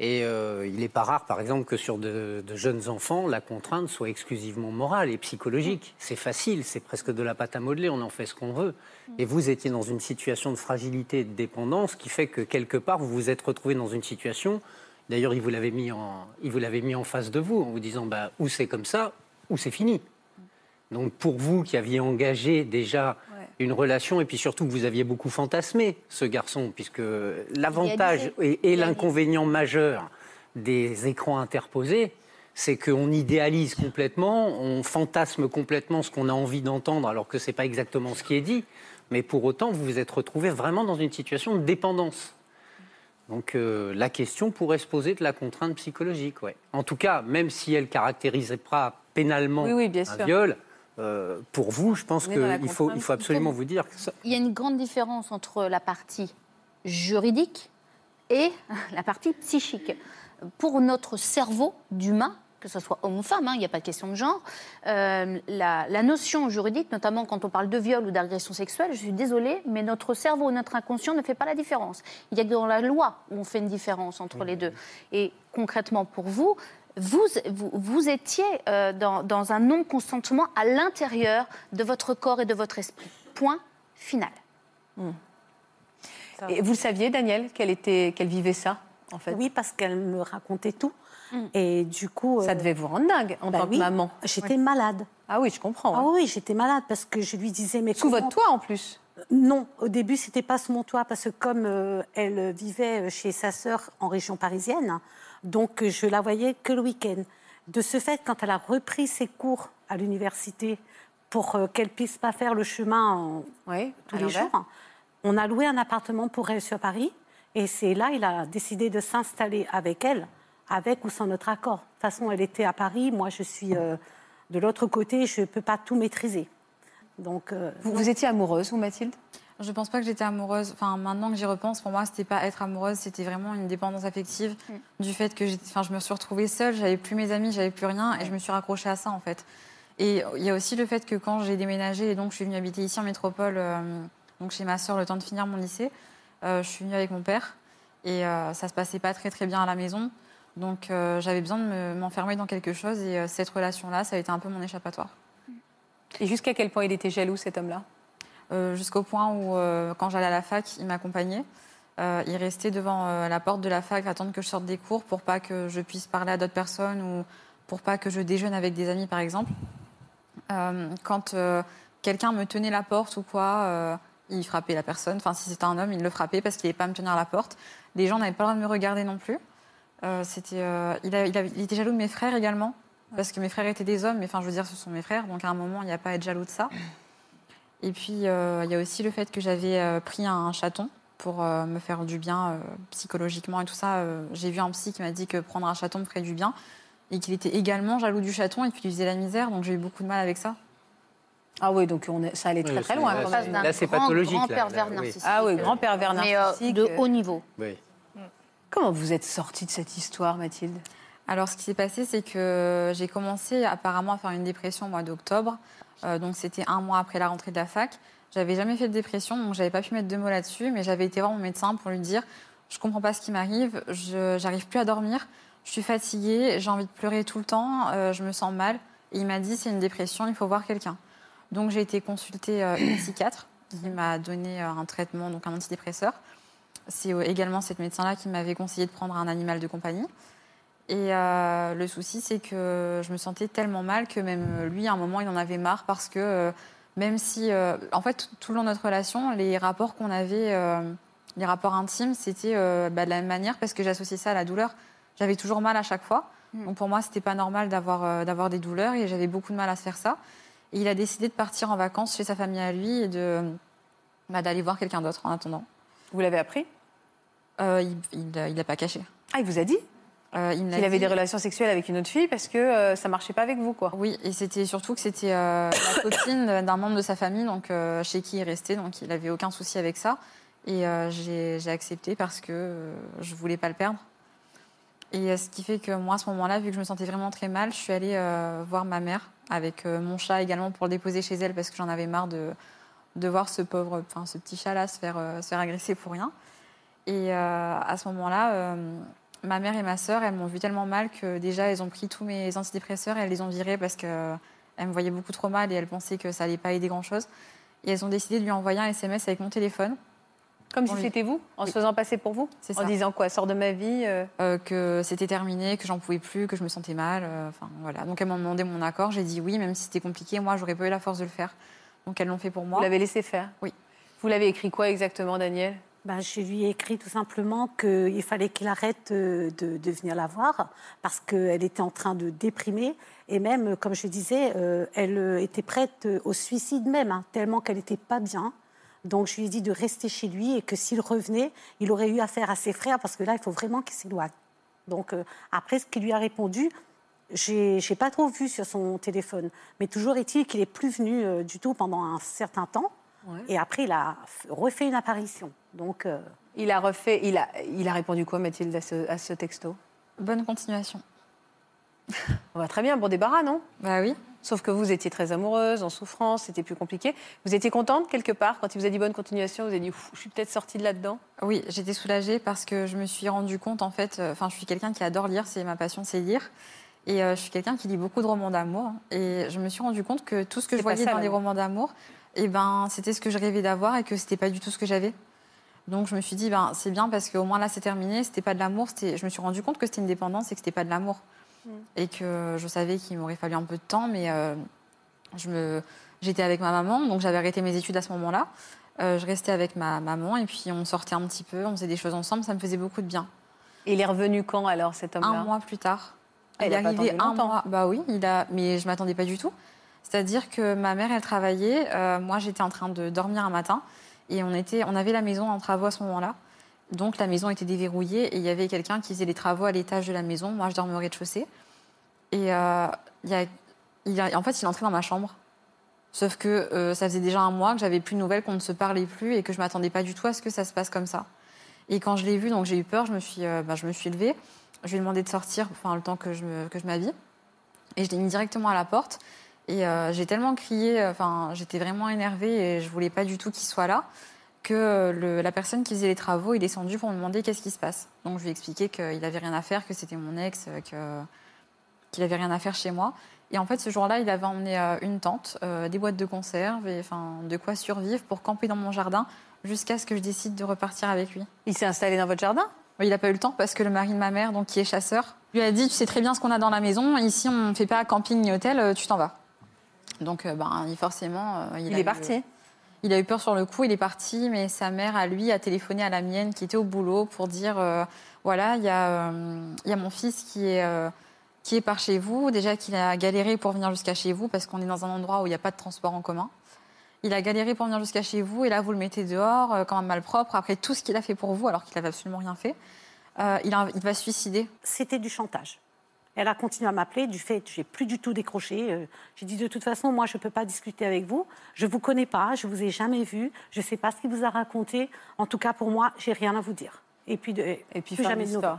Et euh, il n'est pas rare, par exemple, que sur de, de jeunes enfants, la contrainte soit exclusivement morale et psychologique. C'est facile, c'est presque de la pâte à modeler, on en fait ce qu'on veut. Et vous étiez dans une situation de fragilité et de dépendance qui fait que quelque part, vous vous êtes retrouvé dans une situation. D'ailleurs, il vous l'avait mis, en- il vous l'avait mis en face de vous en vous disant bah, ou c'est comme ça, ou c'est fini. Donc pour vous qui aviez engagé déjà Ouais. une relation et puis surtout que vous aviez beaucoup fantasmé ce garçon, puisque l'avantage et, et l'inconvénient majeur des écrans interposés, c'est qu'on idéalise complètement, on fantasme complètement ce qu'on a envie d'entendre alors que ce n'est pas exactement ce qui est dit. Mais pour autant, vous vous êtes retrouvé vraiment dans une situation de dépendance. Donc euh, la question pourrait se poser de la contrainte psychologique. Ouais. En tout cas, même si elle caractériserait pas pénalement Oui, oui, bien un sûr. viol, euh, pour vous, je pense qu'il faut, il faut contrainte. absolument vous dire que ça, Il y a une grande différence entre la partie juridique et la partie psychique. Pour notre cerveau d'humain, que ce soit homme ou femme, hein, il n'y a pas de question de genre, euh, la, la notion juridique, notamment quand on parle de viol ou d'agression sexuelle, je suis désolée, mais notre cerveau notre inconscient ne fait pas la différence. Il n'y a que dans la loi où on fait une différence entre les deux. Et concrètement pour vous, vous, vous, vous étiez euh, dans, dans un non-consentement à l'intérieur de votre corps et de votre esprit. Point final. Et vous le saviez, Daniel, qu'elle était, qu'elle vivait ça, en fait? Oui, parce qu'elle me racontait tout. Mm. Et du coup. Ça euh, devait vous rendre dingue en bah tant oui, que maman. J'étais malade. Ah oui, je comprends. Ah oui, j'étais malade parce que je lui disais mais Sous comment- votre toit, en plus. Non, au début c'était pas sous mon toit parce que comme euh, elle vivait chez sa sœur en région parisienne, donc je la voyais que le week-end. De ce fait, quand elle a repris ses cours à l'université pour euh, qu'elle puisse pas faire le chemin en- Oui, tous les jours, on a loué un appartement pour elle sur Paris et c'est là il a décidé de s'installer avec elle, avec ou sans notre accord. De toute façon, elle était à Paris, moi je suis euh, de l'autre côté, je peux pas tout maîtriser. Donc euh, Vous, vous étiez amoureuse, vous, Mathilde? Je pense pas que j'étais amoureuse. Enfin, maintenant que j'y repense, pour moi, c'était pas être amoureuse, c'était vraiment une dépendance affective du fait que enfin, je me suis retrouvée seule, j'avais plus mes amis, j'avais plus rien, et je me suis raccrochée à ça en fait. Et il y a aussi le fait que quand j'ai déménagé et donc je suis venue habiter ici en métropole, euh, donc chez ma sœur, le temps de finir mon lycée, euh, je suis venue avec mon père et euh, ça se passait pas très très bien à la maison. Donc euh, j'avais besoin de me- m'enfermer dans quelque chose et cette relation-là, ça a été un peu mon échappatoire. Et jusqu'à quel point il était jaloux, cet homme-là? Jusqu'au point où, euh, quand j'allais à la fac, il m'accompagnait. Euh, il restait devant euh, la porte de la fac, à attendre que je sorte des cours pour pas que je puisse parler à d'autres personnes ou pour pas que je déjeune avec des amis, par exemple. Euh, quand euh, quelqu'un me tenait la porte ou quoi, euh, il frappait la personne. Enfin, si c'était un homme, il le frappait parce qu'il n'allait pas me tenir la porte. Les gens n'avaient pas le droit de me regarder non plus. Euh, c'était, euh, il, il était jaloux de mes frères également, parce que mes frères étaient des hommes, mais enfin, je veux dire, ce sont mes frères, donc à un moment, il n'y a pas à être jaloux de ça. Et puis, euh, il y a aussi le fait que j'avais euh, pris un chaton pour euh, me faire du bien euh, psychologiquement et tout ça. Euh, J'ai vu un psy qui m'a dit que prendre un chaton me ferait du bien et qu'il était également jaloux du chaton et qu'il lui faisait la misère, donc j'ai eu beaucoup de mal avec ça. Ah oui, donc on est- ça allait très Oui, très loin. là, là, c'est pathologique, grand là, pervers narcissique. Ah oui, grand pervers Mais euh, narcissique. de haut niveau. oui. Comment vous êtes sortie de cette histoire, Mathilde? Alors, ce qui s'est passé, c'est que j'ai commencé apparemment à faire une dépression au mois d'octobre. Euh, donc, c'était un mois après la rentrée de la fac. J'avais jamais fait de dépression, donc j'avais pas pu mettre deux mots là-dessus, mais j'avais été voir mon médecin pour lui dire je comprends pas ce qui m'arrive, j'arrive plus à dormir, je suis fatiguée, j'ai envie de pleurer tout le temps, euh, je me sens mal. Et il m'a dit c'est une dépression, il faut voir quelqu'un. Donc j'ai été consulter euh, une psychiatre qui m'a donné euh, un traitement, donc un antidépresseur. C'est euh, également cette médecin-là qui m'avait conseillé de prendre un animal de compagnie. Et euh, le souci, c'est que je me sentais tellement mal que même lui, à un moment, il en avait marre parce que euh, même si, euh, en fait, tout- le long de notre relation, les rapports qu'on avait, les rapports intimes, c'était bah, de la même manière parce que j'associais ça à la douleur. J'avais toujours mal à chaque fois. Donc pour moi, c'était pas normal d'avoir d'avoir des douleurs et j'avais beaucoup de mal à se faire ça. Et il a décidé de partir en vacances chez sa famille à lui et de bah, d'aller voir quelqu'un d'autre en attendant. Vous l'avez appris? Il l'a pas caché. Ah, il vous a dit? Euh, il avait des relations sexuelles avec une autre fille parce que euh, ça marchait pas avec vous, quoi. Oui, et c'était surtout que c'était euh, la copine d'un membre de sa famille, donc euh, chez qui il restait, donc il avait aucun souci avec ça. Et j'ai accepté parce que je voulais pas le perdre. Et ce qui fait que moi, à ce moment-là, vu que je me sentais vraiment très mal, je suis allée voir ma mère avec mon chat également pour le déposer chez elle parce que j'en avais marre de, de voir ce pauvre, enfin ce petit chat-là se faire, se faire agresser pour rien. Et à ce moment-là, ma mère et ma sœur, elles m'ont vu tellement mal que déjà, elles ont pris tous mes antidépresseurs et elles les ont virés parce qu'elles me voyaient beaucoup trop mal et elles pensaient que ça allait pas aider grand-chose. Et elles ont décidé de lui envoyer un SMS avec mon téléphone Comme si c'était vous, en Oui. se faisant passer pour vous C'est En ça. disant quoi Sors de ma vie euh, euh, que c'était terminé, que j'en pouvais plus, que je me sentais mal. euh, Enfin voilà. Donc elles m'ont demandé mon accord. J'ai dit oui, même si c'était compliqué. Moi, j'aurais pas eu la force de le faire. Donc elles l'ont fait pour moi. Vous l'avez laissé faire? Oui. Vous l'avez écrit quoi exactement, Daniel? Ben, je lui ai écrit tout simplement qu'il fallait qu'il arrête euh, de, venir la voir parce qu'elle était en train de déprimer. Et même, comme je disais, euh, elle euh, était prête au suicide même, hein, tellement qu'elle n'était pas bien. Donc je lui ai dit de rester chez lui et que s'il revenait, il aurait eu affaire à ses frères parce que là, il faut vraiment qu'il s'éloigne. Donc après, ce qu'il lui a répondu, j'ai j'ai pas trop vu sur son téléphone. Mais toujours est-il qu'il est plus venu du tout pendant un certain temps. Et après, il a refait une apparition. Donc, euh, Il a refait, il a, il a répondu quoi, Mathilde, à ce, à ce texto? Bonne continuation. On va très bien, bon débarras, non? Bah oui. Sauf que vous étiez très amoureuse, en souffrance, c'était plus compliqué. Vous étiez contente quelque part quand il vous a dit bonne continuation Vous avez dit, je suis peut-être sortie de là-dedans? Oui, j'étais soulagée parce que je me suis rendu compte, en fait, euh, enfin, je suis quelqu'un qui adore lire, c'est ma passion, c'est lire. Et euh, je suis quelqu'un qui lit beaucoup de romans d'amour. Et je me suis rendu compte que tout ce que je voyais ça, dans les romans d'amour, eh ben, c'était ce que je rêvais d'avoir et que c'était pas du tout ce que j'avais. Donc je me suis dit, ben, c'est bien parce qu'au moins là, c'est terminé, c'était pas de l'amour. Je me suis rendu compte que c'était une dépendance et que c'était pas de l'amour. Et que je savais qu'il m'aurait fallu un peu de temps, mais euh, je me... j'étais avec ma maman, donc j'avais arrêté mes études à ce moment-là. Euh, je restais avec ma maman et puis on sortait un petit peu, on faisait des choses ensemble, ça me faisait beaucoup de bien. Et il est revenu quand alors, cet homme-là? Un mois plus tard. Ah, il il est arrivé un longtemps. mois. Bah oui, il a... mais je m'attendais pas du tout. C'est-à-dire que ma mère, elle travaillait, euh, moi j'étais en train de dormir un matin et on, était... on avait la maison en travaux à ce moment-là. Donc la maison était déverrouillée et il y avait quelqu'un qui faisait les travaux à l'étage de la maison. Moi, je dormais au rez-de-chaussée. Et euh, en fait, il est entré dans ma chambre. Sauf que euh, ça faisait déjà un mois que j'avais plus de nouvelles, qu'on ne se parlait plus et que je m'attendais pas du tout à ce que ça se passe comme ça. Et quand je l'ai vu, donc j'ai eu peur, je me suis, bah, je me suis levée. Je lui ai demandé de sortir, enfin le temps que je m'habille. Et je l'ai mis directement à la porte. Et euh, j'ai tellement crié, enfin j'étais vraiment énervée et je voulais pas du tout qu'il soit là, que le- la personne qui faisait les travaux est descendue pour me demander qu'est-ce qui se passe. Donc je lui ai expliqué qu'il avait rien à faire, que c'était mon ex, euh, que qu'il avait rien à faire chez moi. Et en fait, ce jour-là, il avait emmené euh, une tente, euh, des boîtes de conserve, et enfin de quoi survivre pour camper dans mon jardin jusqu'à ce que je décide de repartir avec lui. Il s'est installé dans votre jardin? Il n'a pas eu le temps parce que le mari de ma mère, donc qui est chasseur, lui a dit Tu sais très bien ce qu'on a dans la maison. Ici, on ne fait pas camping ni hôtel. Tu t'en vas. Donc, euh, ben, il- forcément, euh, il, est eu- parti Il a eu peur sur le coup. Il est parti, mais sa mère, à lui, a téléphoné à la mienne qui était au boulot pour dire euh, voilà, il y, euh, y a mon fils qui est euh, qui est par chez vous. Déjà qu'il a galéré pour venir jusqu'à chez vous parce qu'on est dans un endroit où il n'y a pas de transport en commun. Il a galéré pour venir jusqu'à chez vous et là, vous le mettez dehors, euh, quand même malpropre, après tout ce qu'il a fait pour vous, alors qu'il n'avait absolument rien fait. Euh, il, a- il va se suicider. c'était du chantage. Elle a continué à m'appeler du fait que j'ai plus du tout décroché. Euh, J'ai dit de toute façon, moi, je ne peux pas discuter avec vous. Je vous connais pas, je vous ai jamais vu, je ne sais pas ce qu'il vous a raconté. En tout cas, pour moi, j'ai rien à vous dire. Et puis, de, Et puis, plus jamais de nouvelles.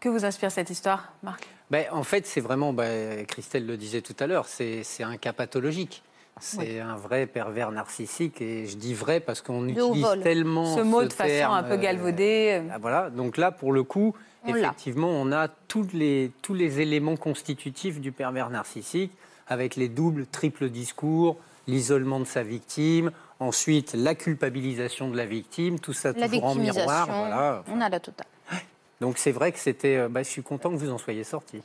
Que vous inspire cette histoire, Marc? Ben, en fait, c'est vraiment, ben, Christelle le disait tout à l'heure, c'est c'est un cas pathologique. C'est un vrai pervers narcissique. Et je dis vrai parce qu'on utilise tellement Ce mot de façon terme, un peu euh, galvaudée. ah, voilà. Donc là, pour le coup, On effectivement, on a tous les, tous les éléments constitutifs du pervers narcissique, avec les doubles, triples discours, l'isolement de sa victime, ensuite la culpabilisation de la victime, tout ça La toujours en miroir. Voilà. on a la totale. Donc c'est vrai que c'était. euh, bah, je suis content que vous en soyez sorti.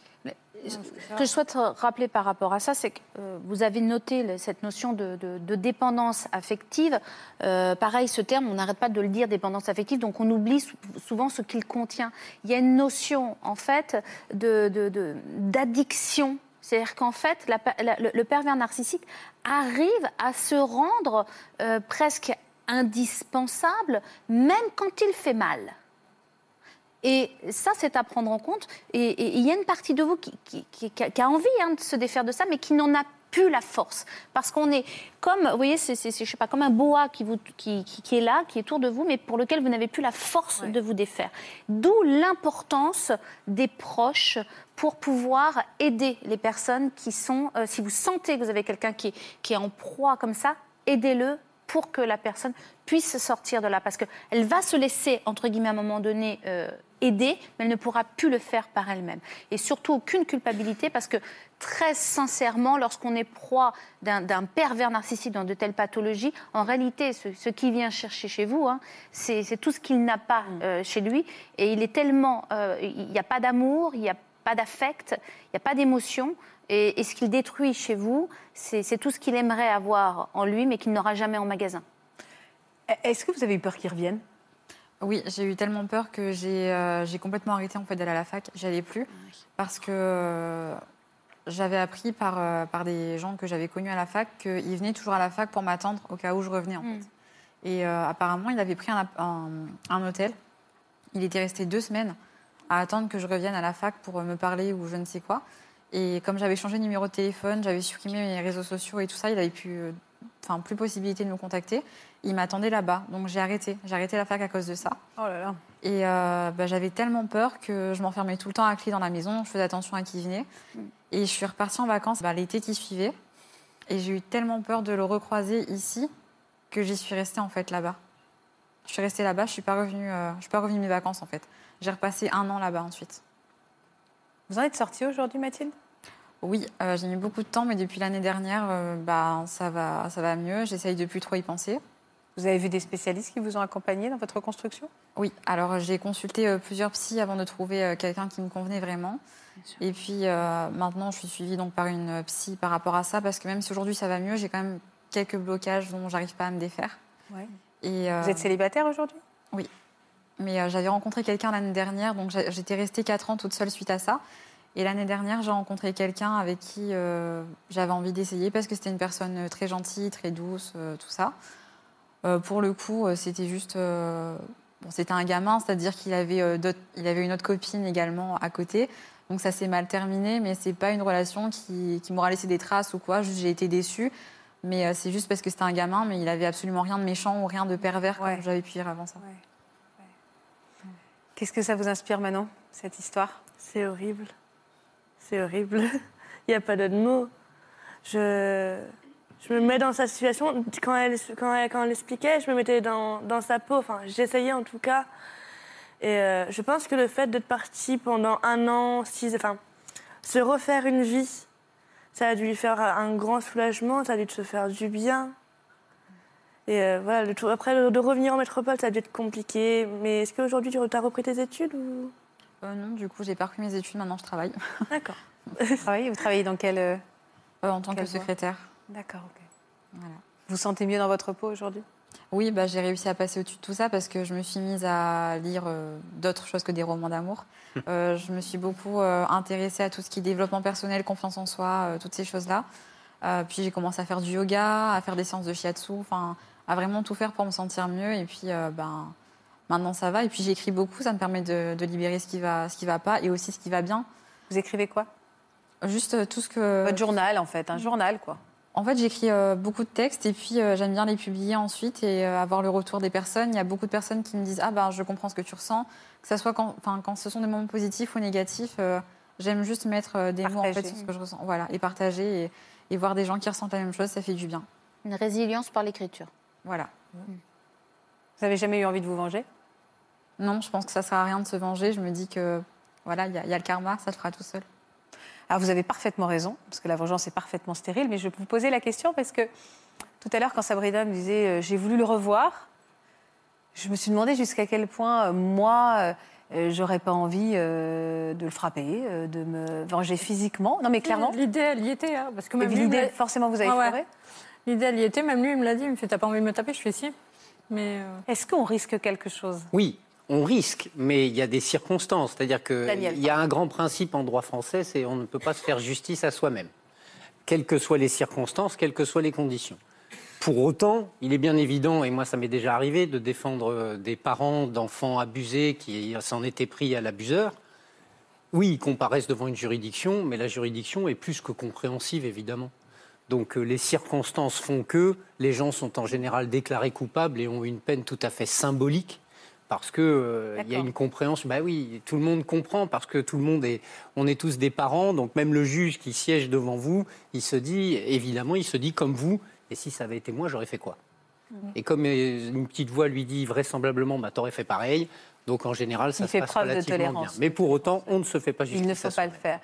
Ce que je souhaite rappeler par rapport à ça, c'est que euh, vous avez noté cette notion de, de- de dépendance affective. Euh, pareil, ce terme, on n'arrête pas de le dire, dépendance affective, donc on oublie sou- souvent ce qu'il contient. Il y a une notion, en fait, de- d'addiction. C'est-à-dire qu'en fait, la per- la- le, le pervers narcissique arrive à se rendre euh, presque indispensable, même quand il fait mal. Et ça, c'est à prendre en compte. Et il y a une partie de vous qui, qui- qui- qui a, envie hein, de se défaire de ça, mais qui n'en a plus la force. Parce qu'on est comme, vous voyez, c'est, je sais pas, comme un boa qui, vous, qui, qui- qui est là, qui est autour de vous, mais pour lequel vous n'avez plus la force de vous défaire. D'où l'importance des proches pour pouvoir aider les personnes qui sont, euh, si vous sentez que vous avez quelqu'un qui, qui est en proie comme ça, aidez-le pour que la personne puisse sortir de là. Parce qu'elle va se laisser, entre guillemets, à un moment donné, euh, aider, mais elle ne pourra plus le faire par elle-même. Et surtout, aucune culpabilité, parce que très sincèrement, lorsqu'on est proie d'un pervers narcissique dans de telles pathologies, en réalité, ce, ce qui vient chercher chez vous, hein, c'est tout ce qu'il n'a pas euh, chez lui. Et il est tellement... euh, il n'y a pas d'amour, il n'y a pas d'affect, il n'y a pas d'émotion. Et, et ce qu'il détruit chez vous, c'est tout ce qu'il aimerait avoir en lui, mais qu'il n'aura jamais en magasin. Est-ce que vous avez eu peur qu'il revienne? Oui, j'ai eu tellement peur que j'ai euh, j'ai complètement arrêté en fait d'aller à la fac. J'y allais plus parce que euh, j'avais appris par, euh, par des gens que j'avais connus à la fac qu'ils venaient toujours à la fac pour m'attendre au cas où je revenais en Mm. fait. Et euh, apparemment, il avait pris un, app- un, un hôtel. Il était resté deux semaines à attendre que je revienne à la fac pour me parler ou je ne sais quoi. Et comme j'avais changé de numéro de téléphone, j'avais supprimé mes réseaux sociaux et tout ça, il avait plus, euh, enfin, plus possibilité de me contacter. Il m'attendait là-bas, donc j'ai arrêté. J'ai arrêté la fac à cause de ça. Oh là là. Et euh, bah, j'avais tellement peur que je m'enfermais tout le temps à clé dans la maison. Je faisais attention à qui venait. Et je suis repartie en vacances bah, l'été qui suivait. Et j'ai eu tellement peur de le recroiser ici que j'y suis restée en fait là-bas. Je suis restée là-bas. Je suis pas revenue. euh, je suis pas revenue de mes vacances en fait. J'ai repassé un an là-bas ensuite. Vous en êtes sortie aujourd'hui, Mathilde? Oui, euh, j'ai mis beaucoup de temps, mais depuis l'année dernière, euh, bah, ça va, ça va mieux. J'essaye de plus trop y penser. Vous avez vu des spécialistes qui vous ont accompagné dans votre reconstruction Oui, alors j'ai consulté euh, plusieurs psys avant de trouver euh, quelqu'un qui me convenait vraiment. Et puis euh, maintenant, je suis suivie donc par une psy par rapport à ça, parce que même si aujourd'hui ça va mieux, j'ai quand même quelques blocages dont j'arrive pas à me défaire. Ouais. Et, euh, Vous êtes célibataire aujourd'hui? Mais euh, j'avais rencontré quelqu'un l'année dernière, donc j'étais restée 4 ans toute seule suite à ça. Et l'année dernière, j'ai rencontré quelqu'un avec qui euh, j'avais envie d'essayer parce que c'était une personne euh, très gentille, très douce, euh, tout ça. Euh, pour le coup, c'était juste. euh, bon, c'était un gamin, c'est-à-dire qu'il avait, euh, d'autres- il avait une autre copine également à côté. Donc ça s'est mal terminé, mais c'est pas une relation qui, qui m'aura laissé des traces ou quoi. Juste, j'ai été déçue. Mais euh, c'est juste parce que c'était un gamin, mais il avait absolument rien de méchant ou rien de pervers Ouais. comme j'avais pu dire avant ça. Qu'est-ce que ça vous inspire maintenant, cette histoire? C'est horrible. C'est horrible. Il n'y a pas d'autre mot. Je, je me mets dans sa situation. Quand elle, quand elle, quand elle expliquait, je me mettais dans, dans sa peau. Enfin, j'essayais en tout cas. Et euh, je pense que le fait d'être parti pendant un an, six, enfin, se refaire une vie, ça a dû lui faire un grand soulagement, ça a dû se faire du bien. Et euh, voilà, après, de revenir en métropole, ça a dû être compliqué. Mais est-ce qu'aujourd'hui, tu as repris tes études ou... Euh, non, du coup, j'ai pas repris mes études, maintenant je travaille D'accord. Vous travaillez, vous travaillez dans quel... euh, en tant que secrétaire. D'accord, ok. Voilà. Vous vous sentez mieux dans votre peau aujourd'hui? Oui, bah, j'ai réussi à passer au-dessus de tout ça parce que je me suis mise à lire euh, d'autres choses que des romans d'amour. Euh, je me suis beaucoup euh, intéressée à tout ce qui est développement personnel, confiance en soi, euh, toutes ces choses-là. Euh, puis j'ai commencé à faire du yoga, à faire des séances de shiatsu, enfin, à vraiment tout faire pour me sentir mieux. Et puis, euh, ben, maintenant ça va. Et puis j'écris beaucoup, ça me permet de, de libérer ce qui va, ce qui va pas et aussi ce qui va bien. Vous écrivez quoi? Juste euh, tout ce que. Votre journal, en fait, un journal, quoi. En fait, j'écris euh, beaucoup de textes et puis euh, j'aime bien les publier ensuite et euh, avoir le retour des personnes. Il y a beaucoup de personnes qui me disent Ah ben, je comprends ce que tu ressens, que ce soit quand, enfin, quand ce sont des moments positifs ou négatifs. j'aime juste mettre des mots en fait sur ce que je ressens. Voilà, et partager et, et voir des gens qui ressentent la même chose, ça fait du bien. Une résilience par l'écriture. Voilà. Vous avez jamais eu envie de vous venger? Non, je pense que ça sert à rien de se venger. Je me dis que voilà, il y, a- il y a le karma, ça le fera tout seul. Alors vous avez parfaitement raison, parce que la vengeance est parfaitement stérile, mais je vais vous poser la question parce que Tout à l'heure, quand Sabrina me disait euh, j'ai voulu le revoir, je me suis demandé jusqu'à quel point euh, moi, euh, euh, j'aurais pas envie euh, de le frapper, euh, de me venger physiquement. Non, mais clairement. L'idée, elle y était. hein, parce que même l'idée, forcément, vous avez Ouais, ouais. l'idée, elle y était. Même lui, il me l'a dit. Il me fait T'as pas envie de me taper Je fais Si. Mais. euh, Est-ce qu'on risque quelque chose? Oui, on risque, mais il y a des circonstances. C'est-à-dire qu'il y a un grand principe en droit français, c'est on ne peut pas se faire justice à soi-même, quelles que soient les circonstances, quelles que soient les conditions. Pour autant, il est bien évident, et moi ça m'est déjà arrivé, de défendre euh, des parents d'enfants abusés qui s'en étaient pris à l'abuseur. Oui, ils comparaissent devant une juridiction, mais la juridiction est plus que compréhensive, évidemment. Donc euh, les circonstances font que les gens sont en général déclarés coupables et ont une peine tout à fait symbolique parce que euh, il y a une compréhension. Bah oui, tout le monde comprend parce que tout le monde est, on est tous des parents. Donc même le juge qui siège devant vous, il se dit évidemment, il se dit comme vous. Et si ça avait été moi, j'aurais fait quoi? Mhm. Et comme euh, une petite voix lui dit vraisemblablement, bah t'aurais fait pareil. Donc en général, ça Il se fait passe preuve de relativement bien. tolérance. Mais pour autant, on ne se fait pas justice. Il ne faut pas le faire.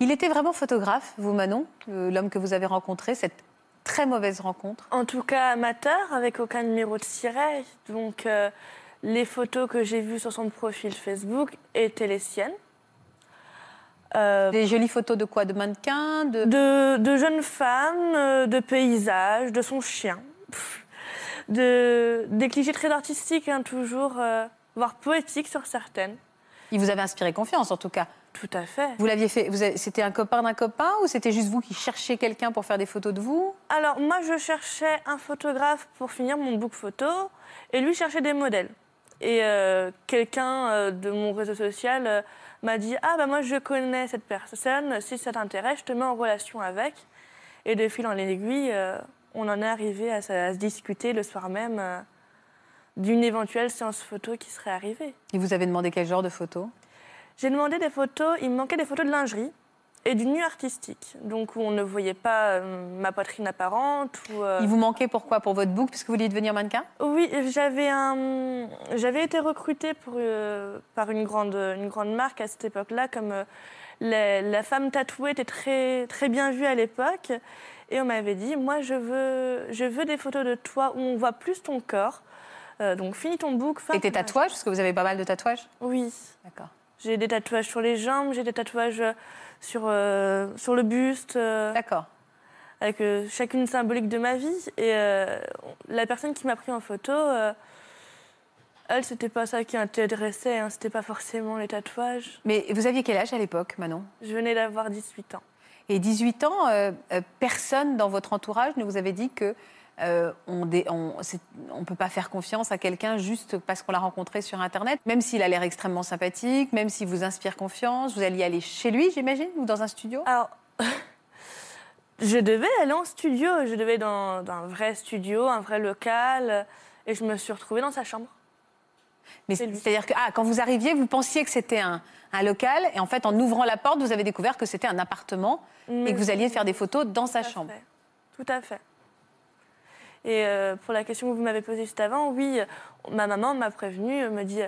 Il était vraiment photographe, vous, Manon, l'homme que vous avez rencontré, cette très mauvaise rencontre? En tout cas amateur, avec aucun numéro de siret. Donc euh, les photos que j'ai vues sur son profil Facebook étaient les siennes. Euh, Des jolies photos de quoi? De mannequins? De... de, de jeunes femmes, euh, de paysages, de son chien. Pff, De, des clichés très artistiques, hein, toujours, euh, voire poétiques sur certaines. Il vous avait inspiré confiance, en tout cas. Tout à fait. Vous l'aviez fait. avez- C'était un copain d'un copain ou c'était juste vous qui cherchiez quelqu'un pour faire des photos de vous? Alors, moi, je cherchais un photographe pour finir mon book photo et lui cherchait des modèles. Et euh, quelqu'un euh, de mon réseau social euh, m'a dit Ah, bah moi, je connais cette personne, si ça t'intéresse, je te mets en relation avec. Et de fil en aiguille, on en est arrivé à, se- à se discuter le soir même d'une éventuelle séance photo qui serait arrivée. Il vous avait demandé quel genre de photos J'ai demandé des photos, il me manquait des photos de lingerie et du nu artistique, donc où on ne voyait pas euh, ma poitrine apparente. Ou, euh, Il vous manquait pourquoi? Pour votre book, puisque vous vouliez devenir mannequin? Oui, j'avais un, j'avais été recrutée pour, euh, par une grande, une grande marque à cette époque-là, comme la, la femme tatouée était très, très bien vue à l'époque. Et on m'avait dit, moi, je veux, je veux des photos de toi où on voit plus ton corps. Euh, donc, finis ton un Et tes tatouages, parce que vous avez pas mal de tatouages? Oui. D'accord. J'ai des tatouages sur les jambes, j'ai des tatouages euh, sur, euh, sur le buste. euh, D'accord. avec euh, chacune symbolique de ma vie. Et euh, la personne qui m'a pris en photo, euh, elle, c'était pas ça qui intéressait, hein, c'était pas forcément les tatouages. Mais vous aviez quel âge à l'époque, Manon? Je venais d'avoir 18 ans. Et 18 ans, euh, euh, personne dans votre entourage ne vous avait dit que euh, on ne peut pas faire confiance à quelqu'un juste parce qu'on l'a rencontré sur Internet, même s'il a l'air extrêmement sympathique, même s'il vous inspire confiance. Vous alliez aller chez lui, j'imagine, ou dans un studio? Alors, je devais aller en studio, je devais dans, dans un vrai studio, un vrai local, et je me suis retrouvée dans sa chambre. Mais c'est-à-dire que ah, quand vous arriviez, vous pensiez que c'était un, un local, et en fait, en ouvrant la porte, vous avez découvert que c'était un appartement et que vous alliez faire des photos dans sa Tout chambre. fait. Tout à fait. Et euh, pour la question que vous m'avez posée juste avant, oui, euh, ma maman m'a prévenue, me dit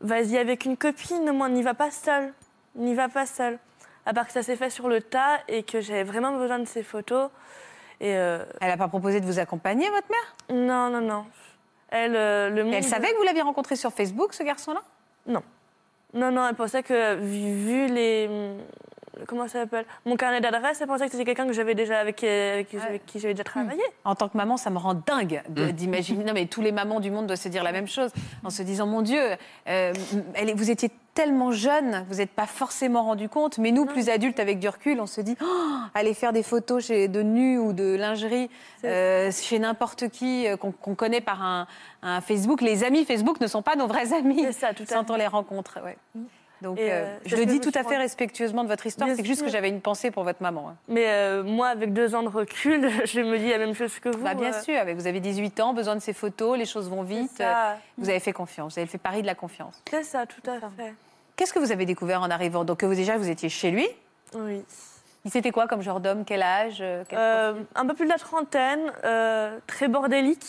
vas-y avec une copine, moi, n'y va pas seule. N'y va pas seule. À part que ça s'est fait sur le tas et que j'avais vraiment besoin de ces photos. Et euh, Elle n'a pas proposé de vous accompagner, votre mère? Non, non, non. Elle, euh, le Elle savait que vous l'aviez rencontré sur Facebook, ce garçon-là? Non. Non, non, elle pensait que, vu les. Comment ça s'appelle? Mon carnet d'adresse, elle pensait que c'était quelqu'un que j'avais déjà, avec, avec, avec qui j'avais déjà travaillé. En tant que maman, ça me rend dingue de- d'imaginer. Non, mais tous les mamans du monde doivent se dire la même chose en se disant Mon Dieu, euh, elle vous étiez tellement jeune, vous n'êtes pas forcément rendu compte. Mais nous, plus adultes, avec du recul, on se dit Oh, aller faire des photos chez, de nus ou de lingerie euh, chez n'importe qui euh, qu'on connaît par un, un Facebook. Les amis Facebook ne sont pas nos vrais amis. C'est ça, tout à Quand on fait. les rencontre. ouais. Et, euh, euh, je le dis tout à fait respectueusement de votre histoire. C'est juste que j'avais une pensée pour votre maman. hein. Mais euh, moi, avec deux ans de recul, je me dis la même chose que vous. Bah, bien euh, sûr, avec- vous avez 18 ans, besoin de ces photos, les choses vont vite. Vous avez fait confiance, vous avez fait pari de la confiance. C'est ça, tout à fait. Qu'est-ce que vous avez découvert en arrivant? Donc vous, déjà, vous étiez chez lui? Oui. Il C'était quoi comme genre d'homme? Quel âge quel un peu plus de la trentaine, très bordélique.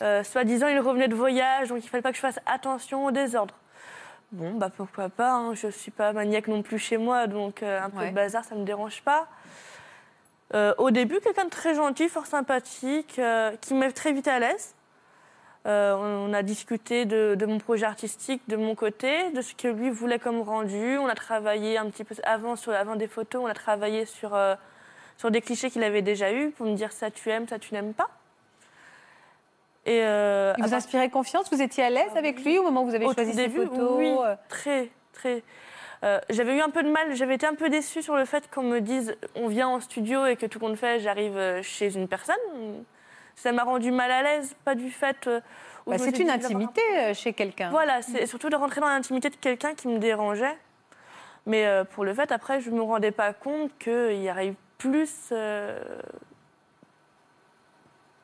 Soi-disant, il revenait de voyage, donc il fallait pas que je fasse attention au désordre. Bon, bah pourquoi pas, hein, je suis pas maniaque non plus chez moi, donc euh, un peu Ouais. de bazar, ça me dérange pas. Euh, au début, quelqu'un de très gentil, fort sympathique, euh, qui met très vite à l'aise. On a discuté de, de mon projet artistique de mon côté, de ce que lui voulait comme rendu. On a travaillé un petit peu avant, sur, avant des photos, on a travaillé sur, sur des clichés qu'il avait déjà eus pour me dire ça tu aimes, ça tu n'aimes pas. Et euh, Il à vous inspirait confiance? Vous étiez à l'aise avec lui au moment où vous avez Au choisi début, photos oui, euh, très, très. Euh, j'avais eu un peu de mal, j'avais été un peu déçue sur le fait qu'on me dise on vient en studio et que tout compte fait, j'arrive chez une personne. Ça m'a rendu mal à l'aise, pas du fait. euh, bah, C'est une un- intimité chez quelqu'un. Voilà, c'est surtout de rentrer dans l'intimité de quelqu'un qui me dérangeait. Mais euh, pour le fait, après, je ne me rendais pas compte qu'il y aurait eu plus.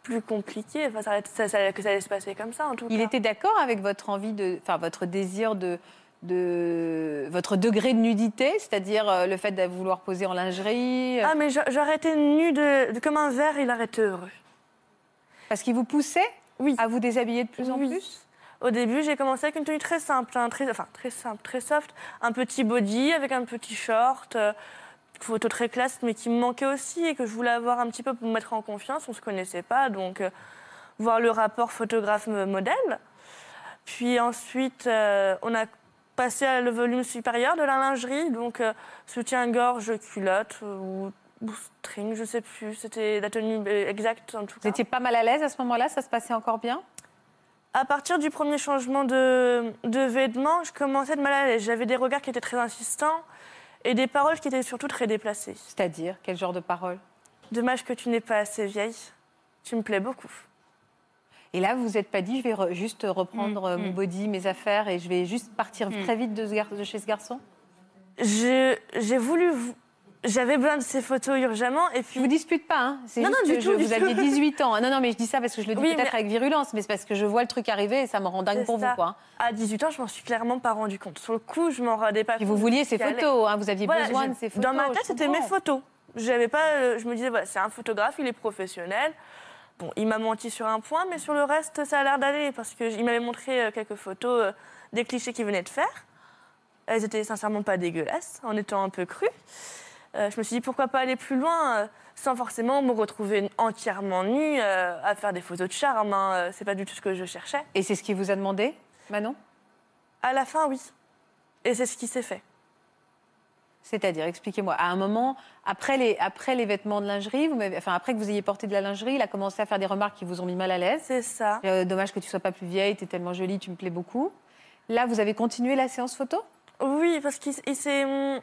Plus compliqué, enfin, ça, ça- ça- que ça allait se passer comme ça en tout Il cas. était d'accord avec votre envie de, enfin votre désir de, de votre degré de nudité, c'est-à-dire euh, le fait de vouloir poser en lingerie, euh, Ah, mais j'a- j'aurais été nue de, de- comme un verre, il aurait été heureux. parce qu'il vous poussait Oui. à vous déshabiller de plus en plus? Au début, j'ai commencé avec une tenue très simple, hein, très, enfin très simple, très soft, un petit body avec un petit short, euh, photo très classe, mais qui me manquait aussi et que je voulais avoir un petit peu pour me mettre en confiance. On se connaissait pas, donc euh, voir le rapport photographe-modèle. Puis ensuite, euh, on a passé à le volume supérieur de la lingerie, donc euh, soutien-gorge, culotte euh, ou, ou string, je sais plus. C'était la tenue euh, exacte en tout Vous cas. étiez pas mal à l'aise à ce moment-là, ça se passait encore bien? À partir du premier changement de, de vêtements, je commençais à être mal à l'aise. J'avais des regards qui étaient très insistants et des paroles qui étaient surtout très déplacées. C'est-à-dire quel genre de parole Dommage que tu n'es pas assez vieille. Tu me plais beaucoup. Et là, vous vous êtes pas dit, je vais re- juste reprendre euh, mon body, mes affaires, et je vais juste partir très vite de, ce de chez ce garçon? J'ai voulu. J'avais besoin de ces photos urgemment et Je puis. vous dispute pas, hein. c'est Non, juste non, du que tout, je- du vous tout. aviez 18 ans. Non, non, mais je dis ça parce que je le dis Oui, peut-être mais- avec virulence, mais c'est parce que je vois le truc arriver et ça me rend dingue C'est pour ça. vous. Quoi. À 18 ans, je m'en suis clairement pas rendu compte. Sur le coup, je m'en rendais pas compte. vous vouliez ces photos, hein, vous aviez Voilà, besoin de ces photos. Dans ma tête, c'était mes photos. J'avais pas, euh, je me disais, voilà, c'est un photographe, il est professionnel. Bon, il m'a menti sur un point, mais sur le reste, ça a l'air d'aller parce qu'il m'avait montré euh, quelques photos euh, des clichés qu'il venait de faire. Elles étaient sincèrement pas dégueulasses, en étant un peu crues. Euh, je me suis dit pourquoi pas aller plus loin euh, sans forcément me retrouver entièrement nue euh, à faire des photos de charme. Hein, c'est pas du tout ce que je cherchais. Et c'est ce qu'il vous a demandé, Manon? À la fin, oui. Et c'est ce qui s'est fait. C'est-à-dire, expliquez-moi. À un moment, après les, après les vêtements de lingerie, vous enfin, après que vous ayez porté de la lingerie, il a commencé à faire des remarques qui vous ont mis mal à l'aise? C'est ça. Euh, dommage que tu sois pas plus vieille, tu es tellement jolie, tu me plais beaucoup. Là, vous avez continué la séance photo? Oui, parce qu'il il s'est hum,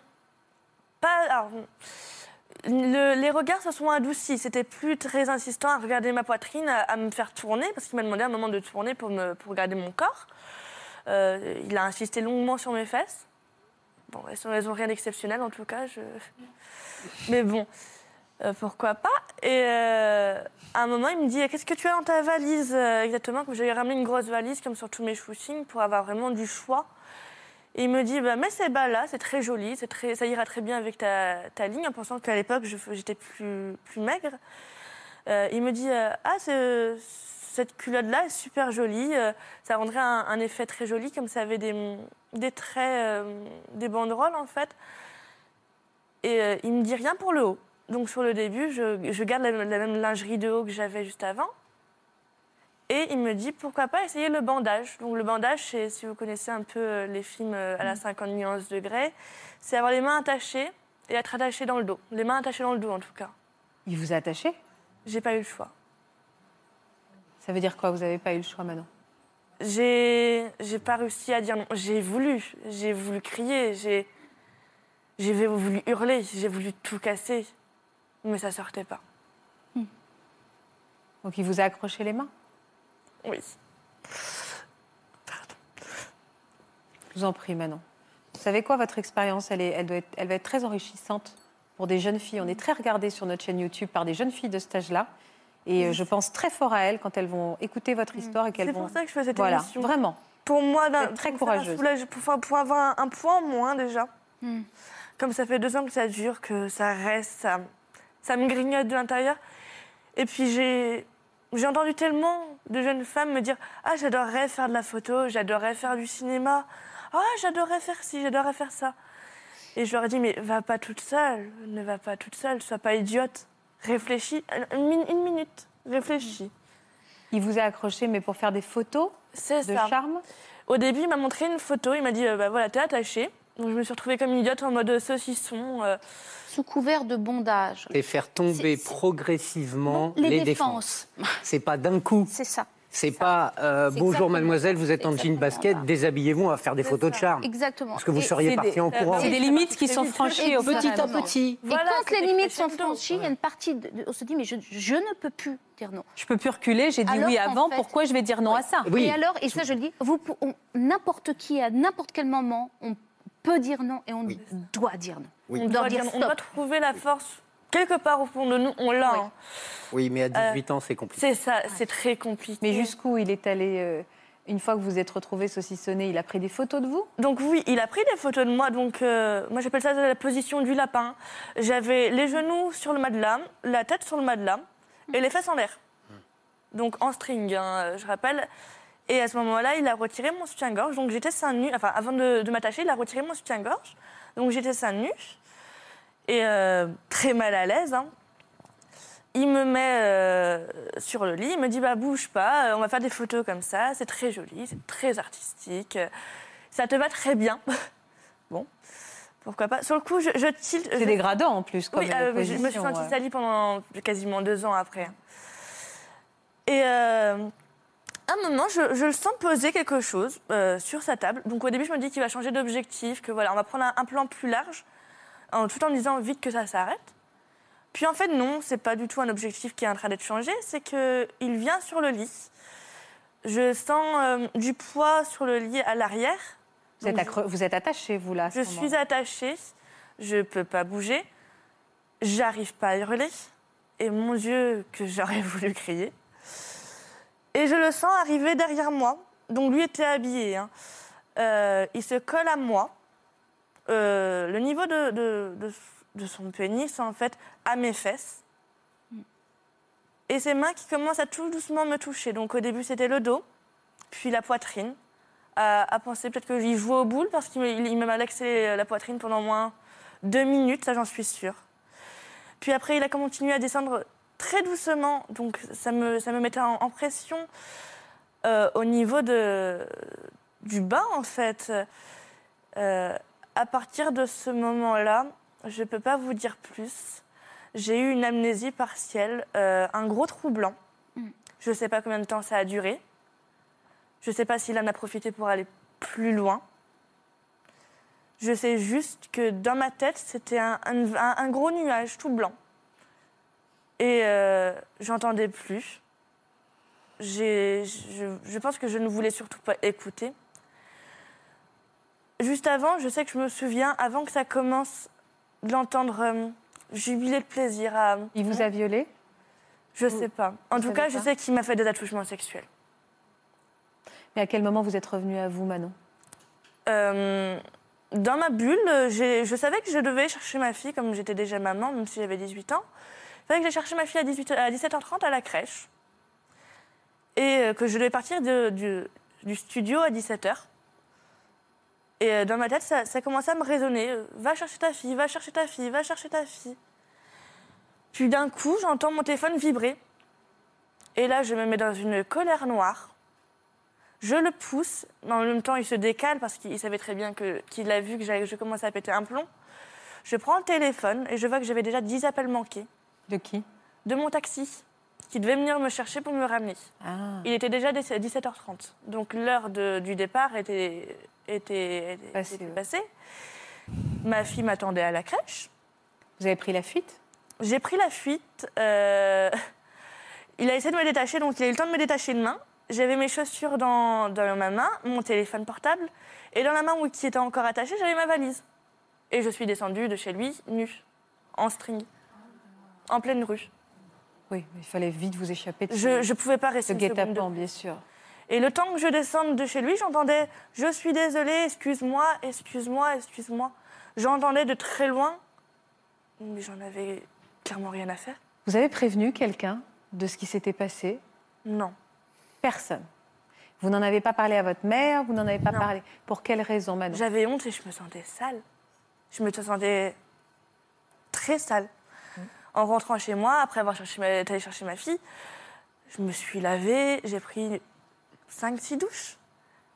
les regards se sont adoucis. C'était plus très insistant à regarder ma poitrine, à, me faire tourner, parce qu'il m'a demandé un moment de tourner pour, me, pour regarder mon corps. Euh, il a insisté longuement sur mes fesses. Bon, elles, sont, elles ont rien d'exceptionnel en tout cas. Mais bon, euh, pourquoi pas Et euh, à un moment, il me dit Qu'est-ce que tu as dans ta valise exactement? Comme j'avais ramené une grosse valise, comme sur tous mes shootings, pour avoir vraiment du choix. Il me dit bah, Mets ces balles-là, c'est très joli, c'est très, ça ira très bien avec ta, ta ligne, en pensant qu'à l'époque, j'étais plus, plus maigre. Euh, il me dit euh, Ah, cette culotte-là est super jolie, euh, ça rendrait un, effet très joli, comme ça avait des, des traits, des banderoles en fait. Et il me dit rien pour le haut. Donc sur le début, je, je garde la même lingerie de haut que j'avais juste avant. Et il me dit pourquoi pas essayer le bandage. Donc le bandage, c'est si vous connaissez un peu euh, les films euh, à la 50 nuances degrés, c'est avoir les mains attachées et être attaché dans le dos. Les mains attachées dans le dos en tout cas. Il vous a attaché? J'ai pas eu le choix. Ça veut dire quoi? Vous n'avez pas eu le choix, Manon? J'ai j'ai pas réussi à dire non. J'ai voulu, j'ai voulu crier, j'ai j'ai voulu hurler, j'ai voulu tout casser, mais ça sortait pas. Donc il vous a accroché les mains? Oui. Je vous en prie, Manon. Vous savez quoi, votre expérience, elle, est, elle, doit être, elle va être très enrichissante pour des jeunes filles. On est très regardés sur notre chaîne YouTube par des jeunes filles de cet âge-là. Et euh, je pense très fort à elles quand elles vont écouter votre histoire et qu'elles C'est vont. pour ça que je fais cette voilà, émission. vraiment. Pour moi, d'un- très courageuse. pour, avoir un, un poids en moins déjà. Comme ça fait deux ans que ça dure, que ça reste, ça, ça me grignote de l'intérieur. Et puis j'ai j'ai entendu tellement de jeunes femmes me dire Ah, j'adorerais faire de la photo, j'adorerais faire du cinéma, Ah, j'adorerais faire ci, j'adorerais faire ça. Et je leur ai dit Mais va pas toute seule, ne va pas toute seule, sois pas idiote. réfléchis, une, min- une minute, réfléchis. Il vous a accroché, mais pour faire des photos C'est de ça. charme? Au début, il m'a montré une photo, il m'a dit, euh, bah voilà, t'es attachée. Donc je me suis retrouvée comme une idiote en mode saucisson. euh, Sous couvert de bondage. Et faire tomber progressivement les, les, défenses. défenses. C'est pas d'un coup. C'est ça. C'est pas euh, bonjour mademoiselle, vous êtes en jean basket, déshabillez-vous, on va faire des photos de charme. Exactement. Parce que vous Et- seriez parti des- en courant. C'est des limites qui sont franchies au à Petit à petit. Et quand les limites sont franchies, il y a une partie, de, de- on se dit, mais je, je ne peux plus dire non. Je peux plus reculer, j'ai dit Alors oui avant, fait- pourquoi je vais dire non à ça? Oui. Et alors, et ça je le dis, n'importe qui, à n'importe quel moment, on peut dire non et on doit dire non. Oui. On on, doit doit dire dire- on doit trouver la force quelque part au fond de nous, on l'a. Oui. hein. Oui, mais à 18 ans, c'est compliqué. C'est ça, c'est très compliqué. Mais jusqu'où il est allé euh, une fois que vous êtes retrouvé saucissonné, il a pris des photos de vous? Donc oui, il a pris des photos de moi. Donc euh, moi j'appelle ça la position du lapin. J'avais les genoux sur le matelas, la tête sur le matelas et les fesses en l'air. Donc en string, hein, je rappelle. Et à ce moment-là, il a retiré mon soutien-gorge. Donc j'étais seins nus. Enfin, avant de, de m'attacher, il a retiré mon soutien-gorge. Donc j'étais seins nus et euh, très mal à l'aise. hein. Il me met euh, sur le lit, il me dit bah bouge pas, euh, on va faire des photos comme ça, c'est très joli, c'est très artistique, ça te va très bien. bon, pourquoi pas. Sur le coup, je, je tilte. C'est je- dégradant en plus, comme oui, euh, je me suis sentie ouais. salie pendant quasiment deux ans après. Et un moment, je, je le sens poser quelque chose euh, sur sa table. Donc au début, je me dis qu'il va changer d'objectif, que voilà, on va prendre un, un plan plus large, en, tout en me disant vite que ça s'arrête. Puis en fait, non, c'est pas du tout un objectif qui est en train d'être changé, c'est qu'il vient sur le lit. Je sens euh, du poids sur le lit à l'arrière. Vous êtes, accro- vous êtes attaché, vous, là à ce je suis attachée, je peux pas bouger, j'arrive pas à hurler, et mon Dieu, que j'aurais voulu crier. Et je le sens arriver derrière moi, donc lui était habillé. hein. Euh, il se colle à moi. Euh, le niveau de, de- de- son pénis, en fait, à mes fesses. Et ses mains qui commencent à tout doucement me toucher. Donc au début, c'était le dos, puis la poitrine à, penser peut-être que j'y joue au boule parce qu'il m'a malaxé la poitrine pendant moins deux minutes, ça j'en suis sûre. Puis après, il a continué à descendre très doucement, donc ça me, ça me mettait en, en pression euh, au niveau de, du bas en fait. Euh, à partir de ce moment-là, je ne peux pas vous dire plus. J'ai eu une amnésie partielle, euh, un gros trou blanc. Je ne sais pas combien de temps ça a duré. Je ne sais pas s'il en a profité pour aller plus loin. Je sais juste que dans ma tête, c'était un, un- un- un gros nuage tout blanc. Et euh, j'entendais plus. Je, je pense que je ne voulais surtout pas écouter. Juste avant, je sais que je me souviens, avant que ça commence, de l'entendre euh, jubiler de plaisir. À, Il vous a violé? Je sais pas. En tout cas, je sais qu'il m'a fait des attouchements sexuels. Mais à quel moment vous êtes revenu à vous, Manon? Euh, dans ma bulle, je savais que je devais chercher ma fille, comme j'étais déjà maman, même si j'avais 18 ans. Fallait que j'ai cherché ma fille à, 18 à 17h30 à la crèche. Et euh, que je devais partir du, studio à 17h. Et euh, dans ma tête, ça, ça commençait à me résonner. euh, Va chercher ta fille, va chercher ta fille, va chercher ta fille. Puis d'un coup, j'entends mon téléphone vibrer. Et là, je me mets dans une colère noire. Je le pousse, mais en même temps, il se décale parce qu'il savait très bien qu'il a vu que je commençais à péter un plomb. Je prends le téléphone et je vois que j'avais déjà 10 appels manqués De qui de mon taxi qui devait venir me chercher pour me ramener. Ah, Il était déjà 17h30. Donc l'heure du départ était, était, était- Passée, était ouais. passée. Ma fille m'attendait à la crèche. vous avez pris la fuite? J'ai pris la fuite. euh, Il a essayé de me détacher, donc il a eu le temps de me détacher une main. J'avais mes chaussures dans, dans ma main, mon téléphone portable, et dans la main où qui était encore attachée, j'avais ma valise. Et je suis descendue de chez lui, nue, en string, en pleine rue. Oui, il fallait vite vous échapper de Je ne pouvais pas rester guet-apens, bien sûr. Et le temps que je descende de chez lui, j'entendais Je suis désolée, excuse-moi, excuse-moi, excuse-moi. J'entendais de très loin, mais j'en avais clairement rien à faire. Vous avez prévenu quelqu'un de ce qui s'était passé? Non. Personne. Vous n'en avez pas parlé à votre mère, vous n'en avez pas Non. parlé. Pour quelle raison, Manon? J'avais honte et je me sentais sale. Je me sentais très sale. En rentrant chez moi, après avoir cherché ma- été allée chercher ma fille, je me suis lavée, j'ai pris 5-6 douches.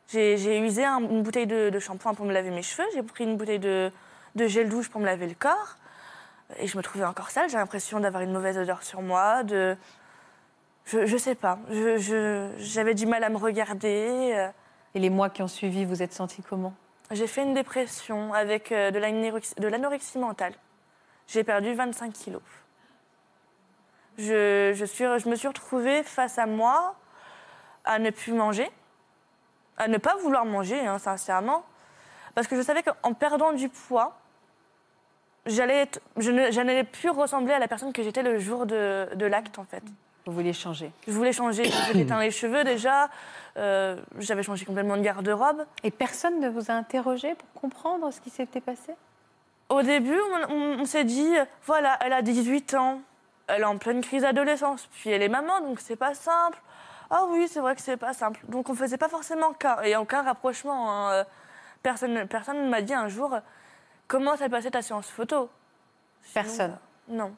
J'ai usé un- une bouteille de, de shampoing pour me laver mes cheveux, j'ai pris une bouteille de, de gel douche pour me laver le corps. Et je me trouvais encore sale, j'ai l'impression d'avoir une mauvaise odeur sur moi, de... Je, je sais pas, Je- je- j'avais du mal à me regarder. euh. Et les mois qui ont suivi, vous êtes senti comment? J'ai fait une dépression avec euh, de l'anorexie mentale. J'ai perdu 25 kilos. Je, je, suis, je me suis retrouvée face à moi à ne plus manger, à ne pas vouloir manger, hein, sincèrement, parce que je savais qu'en perdant du poids, j'allais je n'allais plus ressembler à la personne que j'étais le jour de, de l'acte, en fait. Vous vouliez changer. Je voulais changer, j'ai teint les cheveux déjà, euh, j'avais changé complètement de garde-robe. Et personne ne vous a interrogé pour comprendre ce qui s'était passé? Au début, on, on- on s'est dit, voilà, elle a 18 ans, elle est en pleine crise d'adolescence, puis elle est maman, donc c'est pas simple. Ah oui, c'est vrai que c'est pas simple. Donc on faisait pas forcément cas, et aucun rapprochement. hein. Personne personne ne m'a dit un jour, comment s'est passée ta séance photo? Sinon, Personne. euh, Non.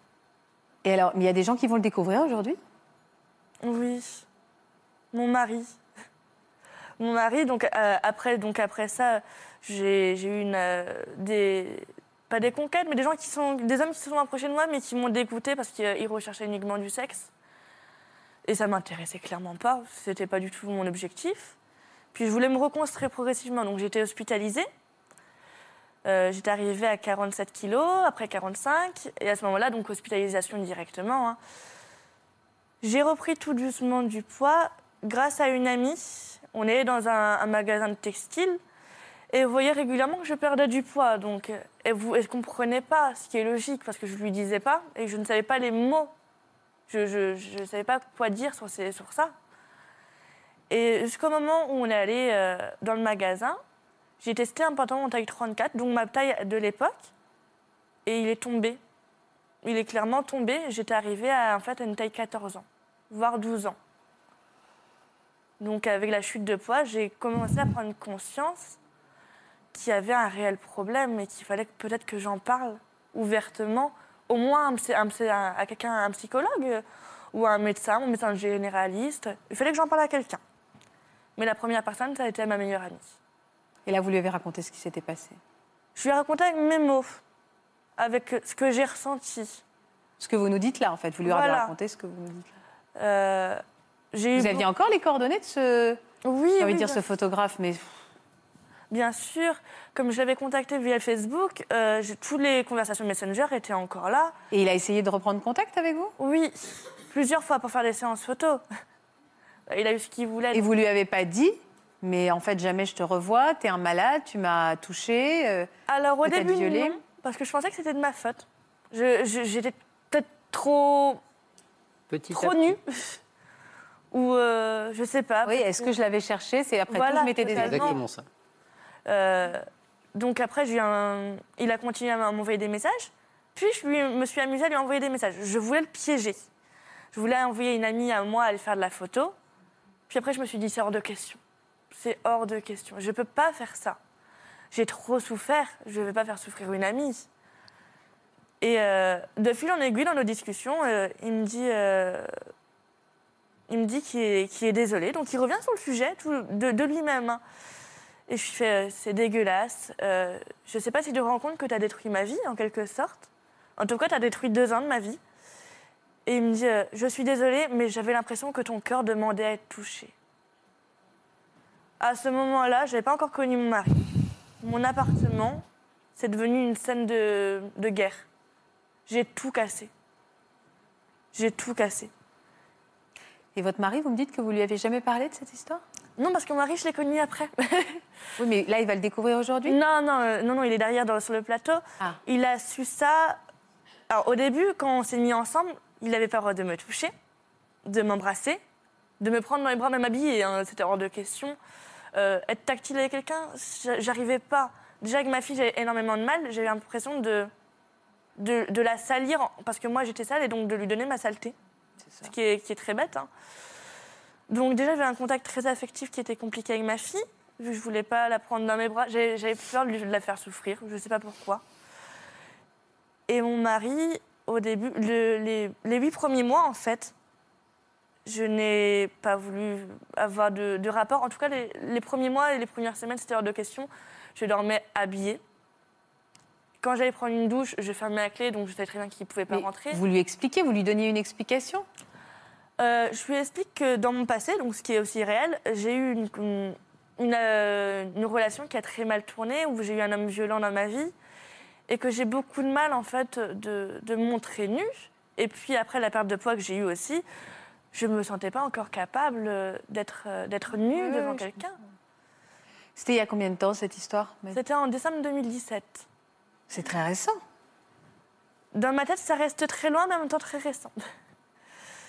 Et alors, mais il y a des gens qui vont le découvrir aujourd'hui? Oui. Mon mari. Mon mari, donc euh, après, donc après ça, j'ai j'ai eu une, euh, des pas des conquêtes, mais des gens qui sont des hommes qui se sont approchés de moi, mais qui m'ont dégoûté parce qu'ils recherchaient uniquement du sexe. Et ça m'intéressait clairement pas. C'était pas du tout mon objectif. Puis je voulais me reconstruire progressivement, donc j'étais hospitalisée. Euh, j'étais arrivée à 47 kilos, après 45, et à ce moment-là, donc hospitalisation directement. hein. J'ai repris tout doucement du poids grâce à une amie. On est dans un, un magasin de textile et vous voyez régulièrement que je perdais du poids. Donc, euh, et vous ne comprenez pas, ce qui est logique parce que je ne lui disais pas et je ne savais pas les mots. Je ne savais pas quoi dire sur, sur ça. Et jusqu'au moment où on est allé euh, dans le magasin, j'ai testé un pantalon en taille 34, donc ma taille de l'époque, et il est tombé. Il est clairement tombé. J'étais arrivée à, en fait, à une taille 14 ans, voire 12 ans. Donc avec la chute de poids, j'ai commencé à prendre conscience qu'il y avait un réel problème et qu'il fallait peut-être que j'en parle ouvertement, au moins à quelqu'un, un psychologue ou à un médecin, un médecin généraliste. Il fallait que j'en parle à quelqu'un. Mais la première personne, ça a été ma meilleure amie. Et là, vous lui avez raconté ce qui s'était passé? Je lui ai raconté avec mes mots, avec ce que j'ai ressenti. Ce que vous nous dites là, en fait. Vous lui avez raconté ce que vous nous dites là. Euh, Vous aviez encore les coordonnées de ce, Oui, j'ai envie oui, de dire ce photographe, mais Bien sûr, comme je l'avais contacté via Facebook, euh, toutes les conversations Messenger étaient encore là. et il a essayé de reprendre contact avec vous? Oui, plusieurs fois pour faire des séances photos. Il a eu ce qu'il voulait. Et vous lui avez pas dit, mais en fait jamais je te revois, t'es un malade, tu m'as touché. euh, Alors au début, violée non, parce que je pensais que c'était de ma faute. J'étais peut-être trop, Petit trop nue. Ou euh, je sais pas. oui, est-ce que je l'avais cherché? C'est après Voilà, tout, je mettais des. Exactement ça. Euh, donc après, il a continué à m'envoyer des messages. Puis je me suis amusée à lui envoyer des messages. Je voulais le piéger. Je voulais envoyer une amie à moi à aller faire de la photo. Puis après, je me suis dit, c'est hors de question. C'est hors de question. Je ne peux pas faire ça. J'ai trop souffert. Je ne vais pas faire souffrir une amie. Et euh, de fil en aiguille, dans nos discussions, euh, il me dit, il me dit qu'il est, désolé. Donc il revient sur le sujet de, de lui-même. Et je fais, euh, c'est dégueulasse. Euh, je ne sais pas si tu te rends compte que tu as détruit ma vie, en quelque sorte. En tout cas, tu as détruit deux ans de ma vie. Et il me dit, euh, je suis désolée, mais j'avais l'impression que ton cœur demandait à être touché. À ce moment-là, je n'avais pas encore connu mon mari. Mon appartement, c'est devenu une scène de, de guerre. J'ai tout cassé. J'ai tout cassé. Et votre mari, vous me dites que vous lui avez jamais parlé de cette histoire? Non, parce que mon mari, je l'ai connu après. Oui, mais là, il va le découvrir aujourd'hui? Non, non, euh, non, non, il est derrière dans- sur le plateau. Ah. Il a su ça. Alors, au début, quand on s'est mis ensemble, il n'avait pas le droit de me toucher, de m'embrasser, de me prendre dans les bras, même habillée. hein, C'était hors de question. Euh, être tactile avec quelqu'un, j'a- j'arrivais pas. Déjà, avec ma fille, j'avais énormément de mal. J'avais l'impression de, de, de la salir, parce que moi, j'étais sale, et donc de lui donner ma saleté. Ce qui est, qui est très bête. hein. Donc, déjà, j'avais un contact très affectif qui était compliqué avec ma fille. Je ne voulais pas la prendre dans mes bras. J'avais peur de la faire souffrir. Je ne sais pas pourquoi. Et mon mari, au début, le- les, les huit premiers mois, en fait, je n'ai pas voulu avoir de, de rapport. En tout cas, les, les premiers mois et les premières semaines, c'était hors de question. Je dormais habillée. Quand j'allais prendre une douche, je fermais la clé, donc je savais très bien qu'il ne pouvait pas Mais rentrer. Vous lui expliquez, vous lui donniez une explication? Euh, je lui explique que dans mon passé, donc ce qui est aussi réel, j'ai eu une, une, une, euh, une relation qui a très mal tourné, où j'ai eu un homme violent dans ma vie, et que j'ai beaucoup de mal en fait de, de me montrer nue. Et puis après la perte de poids que j'ai eue aussi, je me sentais pas encore capable euh, d'être d'être nue devant quelqu'un. C'était il y a combien de temps cette histoire C'était en décembre 2017. C'est très récent. Dans ma tête, ça reste très loin, mais en même temps très récent.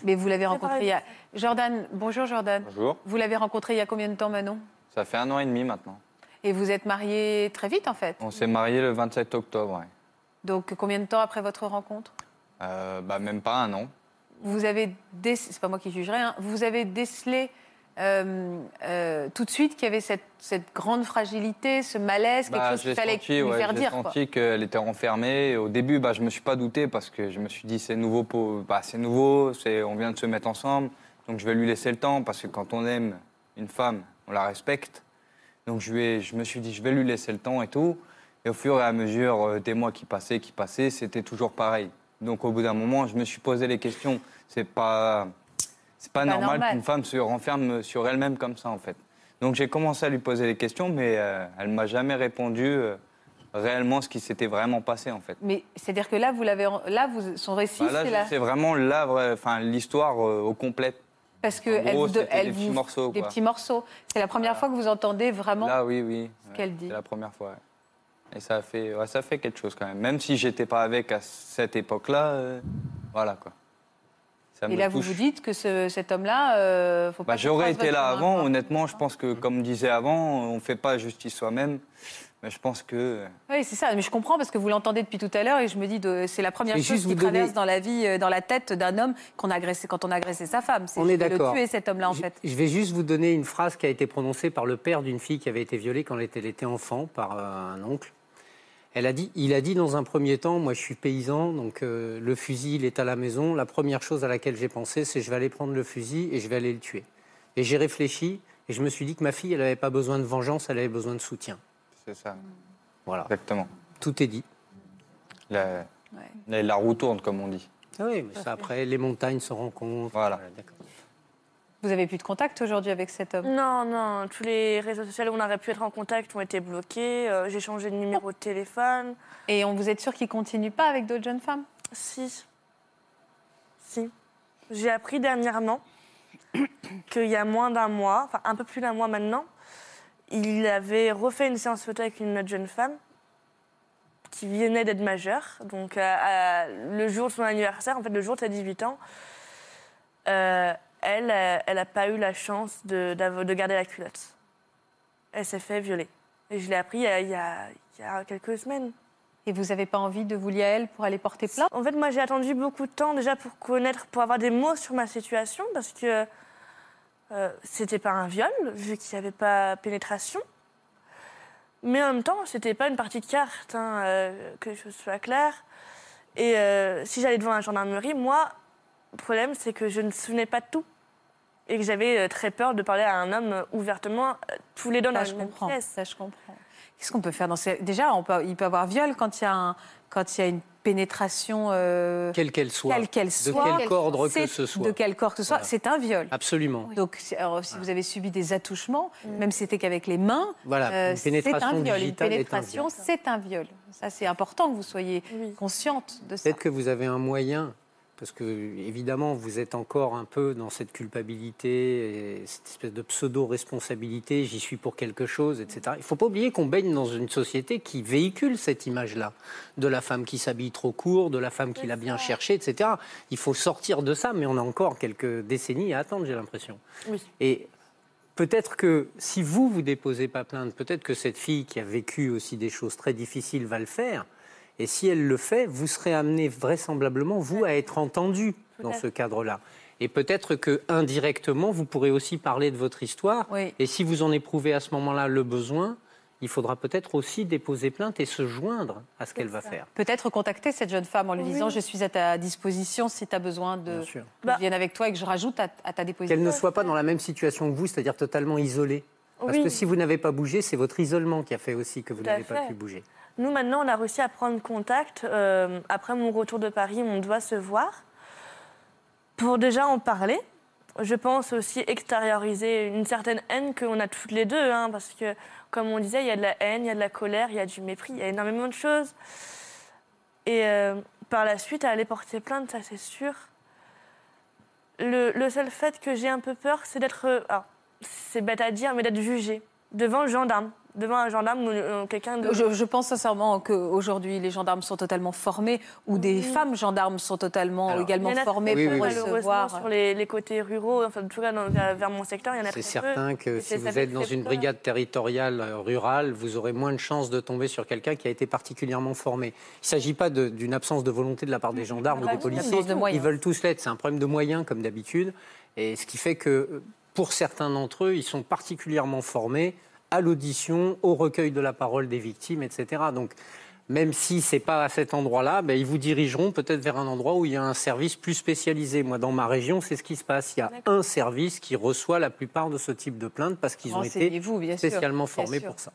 Mais vous l'avez rencontré il y a... Jordan, bonjour Jordan. Bonjour. Vous l'avez rencontré il y a combien de temps Manon Ça fait un an et demi maintenant. Et vous êtes mariés très vite en fait? On s'est mariés le 27 octobre. ouais. Donc combien de temps après votre rencontre? Euh, bah, même pas un an. Vous avez c'est pas moi qui jugerai, hein, vous avez décelé euh, euh, tout de suite qu'il y avait cette, cette grande fragilité, ce malaise, quelque Bah, chose j'ai qu'il fallait senti, lui ouais, faire j'ai dire. quoi. senti qu'elle était renfermée. Et Au début, bah, je me suis pas douté parce que je me suis dit c'est nouveau, pour... bah, c'est nouveau, c'est... on vient de se mettre ensemble, donc je vais lui laisser le temps parce que quand on aime une femme, on la respecte. Donc je, je me suis dit je vais lui laisser le temps et tout. Et au fur et à mesure euh, des mois qui passaient, qui passaient, c'était toujours pareil. Donc au bout d'un moment, je me suis posé les questions. C'est pas, c'est pas, Pas normal, normal. qu'une femme se renferme sur elle-même comme ça en fait. Donc j'ai commencé à lui poser les questions, mais euh, elle m'a jamais répondu euh, réellement ce qui s'était vraiment passé en fait. Mais c'est-à-dire que là, vous l'avez, là, vous, son récit, Bah c'est je- là, c'est vraiment enfin l'histoire euh, au complet. parce que en elle gros, c'était elle des petits vous- morceaux, des quoi. petits morceaux. C'est la première fois que vous entendez vraiment. Là, oui, oui. ce qu'elle dit. C'est la première fois. ouais. Et ça a fait, ouais, ça fait quelque chose quand même. Même si j'étais pas avec à cette époque-là, euh, voilà quoi. Ça Et me là, vous touche. vous dites que ce- cet homme-là, euh, faut pas. Bah, J'aurais été là avant, honnêtement, je pense que, comme disait avant, on ne fait pas justice soi-même. Mais je pense que. Oui, c'est ça. Mais je comprends parce que vous l'entendez depuis tout à l'heure et je me dis de- c'est la première chose qui donner- traverse dans la vie, euh, dans la tête d'un homme qu'on a agressé quand on a agressé sa femme. C'est On est d'accord. le tuer cet homme-là en Je- fait. Je vais juste vous donner une phrase qui a été prononcée par le père d'une fille qui avait été violée quand elle était, elle était enfant par euh, un oncle. Elle a dit, il a dit dans un premier temps, moi je suis paysan, donc euh, le fusil il est à la maison. La première chose à laquelle j'ai pensé, c'est je vais aller prendre le fusil et je vais aller le tuer. Et j'ai réfléchi et je me suis dit que ma fille, elle n'avait pas besoin de vengeance, elle avait besoin de soutien. C'est ça, Voilà, exactement. tout est dit. La, roue tourne, comme on dit. Ah oui, mais ça, après, les montagnes se rencontrent. Voilà. d'accord. Vous avez plus de contact aujourd'hui avec cet homme? Non, non, tous les réseaux sociaux où on aurait pu être en contact ont été bloqués. Euh, j'ai changé de numéro de téléphone. Et on vous êtes sûr qu'il continue pas avec d'autres jeunes femmes? Si. Si. J'ai appris dernièrement qu'il y a moins d'un mois, enfin un peu plus d'un mois maintenant, il avait refait une séance photo avec une autre jeune femme qui venait d'être majeure. Donc, à- le jour de son anniversaire, en fait, le jour de ses 18 ans, euh, elle, euh, elle n'a pas eu la chance de, garder la culotte. Elle s'est fait violer. Et je l'ai appris il y a- il y a- il y a quelques semaines. Et vous n'avez pas envie de vous lier à elle pour aller porter plainte? En fait, moi, j'ai attendu beaucoup de temps déjà pour connaître, pour avoir des mots sur ma situation, parce que euh, c'était pas un viol, vu qu'il n'y avait pas pénétration. Mais en même temps, c'était pas une partie de carte, hein, euh, que je sois claire. Et euh, si j'allais devant la gendarmerie, moi, le problème, c'est que je ne souvenais pas de tout. Et que j'avais euh, très peur de parler à un homme euh, ouvertement, euh, tous les deux dans Ça, la je même comprends. pièce. Ça, je comprends. Qu'est-ce qu'on peut faire dans ces... Déjà, on peut, il peut y avoir viol quand il y a, un- quand il y a une pénétration, euh, Quelle qu'elle soit. quelle qu'elle De quel ordre que ce soit. De quel corps que ce soit, Voilà. c'est un viol. Absolument. Donc, si- alors, si vous avez subi des attouchements, même si c'était qu'avec les mains, Voilà, euh, une c'est un viol. Une pénétration, c'est un viol. Ça, c'est important que vous soyez Oui. consciente de ça. Peut-être que vous avez un moyen, parce que évidemment vous êtes encore un peu dans cette culpabilité, et cette espèce de pseudo-responsabilité, j'y suis pour quelque chose, etc. Il ne faut pas oublier qu'on baigne dans une société qui véhicule cette image-là, de la femme qui s'habille trop court, de la femme qui l'a bien cherché, etc. Il faut sortir de ça, mais on a encore quelques décennies à attendre, j'ai l'impression. Oui. Et peut-être que si vous, vous déposez pas plainte, peut-être que cette fille qui a vécu aussi des choses très difficiles va le faire. Et si elle le fait, vous serez amené vraisemblablement, vous, à être entendu dans ce cadre-là. Et peut-être que indirectement, vous pourrez aussi parler de votre histoire. Oui. Et si vous en éprouvez à ce moment-là le besoin, il faudra peut-être aussi déposer plainte et se joindre à ce qu'elle va faire. Peut-être contacter cette jeune femme en lui Oui. disant Je suis à ta disposition si tu as besoin de. Je Bah- vienne avec toi et que je rajoute à, à ta déposition. Qu'elle ne soit pas dans la même situation que vous, c'est-à-dire totalement isolée. Parce Oui. que si vous n'avez pas bougé, c'est votre isolement qui a fait aussi que vous n'avez pas pu bouger. Nous, maintenant, on a réussi à prendre contact. euh, après mon retour de Paris, on doit se voir pour déjà en parler. Je pense aussi extérioriser une certaine haine qu'on a toutes les deux, hein, parce que, comme on disait, il y a de la haine, il y a de la colère, il y a du mépris, il y a énormément de choses. Et euh, par la suite, à aller porter plainte, ça c'est sûr. Le, le seul fait que j'ai un peu peur, c'est d'être. euh, c'est bête à dire, mais d'être jugée devant le gendarme. Devant un gendarme ou euh, quelqu'un de. Je, je pense sincèrement qu'aujourd'hui, les gendarmes sont totalement formés, ou des Oui. femmes gendarmes sont totalement Alors, également Il y en a formées Oui, pour oui, recevoir. sur les, les côtés ruraux, enfin en tout cas dans- vers, mon secteur, il y en a C'est très peu. certain que Et si vous êtes dans une brigade territoriale euh, rurale, vous aurez moins de chances de tomber sur quelqu'un qui a été particulièrement formé. Il ne s'agit pas d'une absence de volonté de la part des gendarmes bah ou des oui, policiers. de moyens. Ils veulent tous l'être. C'est un problème de moyens, comme d'habitude. Et ce qui fait que, euh, pour certains d'entre eux, ils sont particulièrement formés à l'audition, au recueil de la parole des victimes, etc. même si ce n'est pas à cet endroit-là, ben, ils vous dirigeront peut-être vers un endroit où il y a un service plus spécialisé. Moi, dans ma région, c'est ce qui se passe. Il y a un service qui reçoit la plupart de ce type de plaintes parce qu'ils ont été bien spécialement formés pour ça.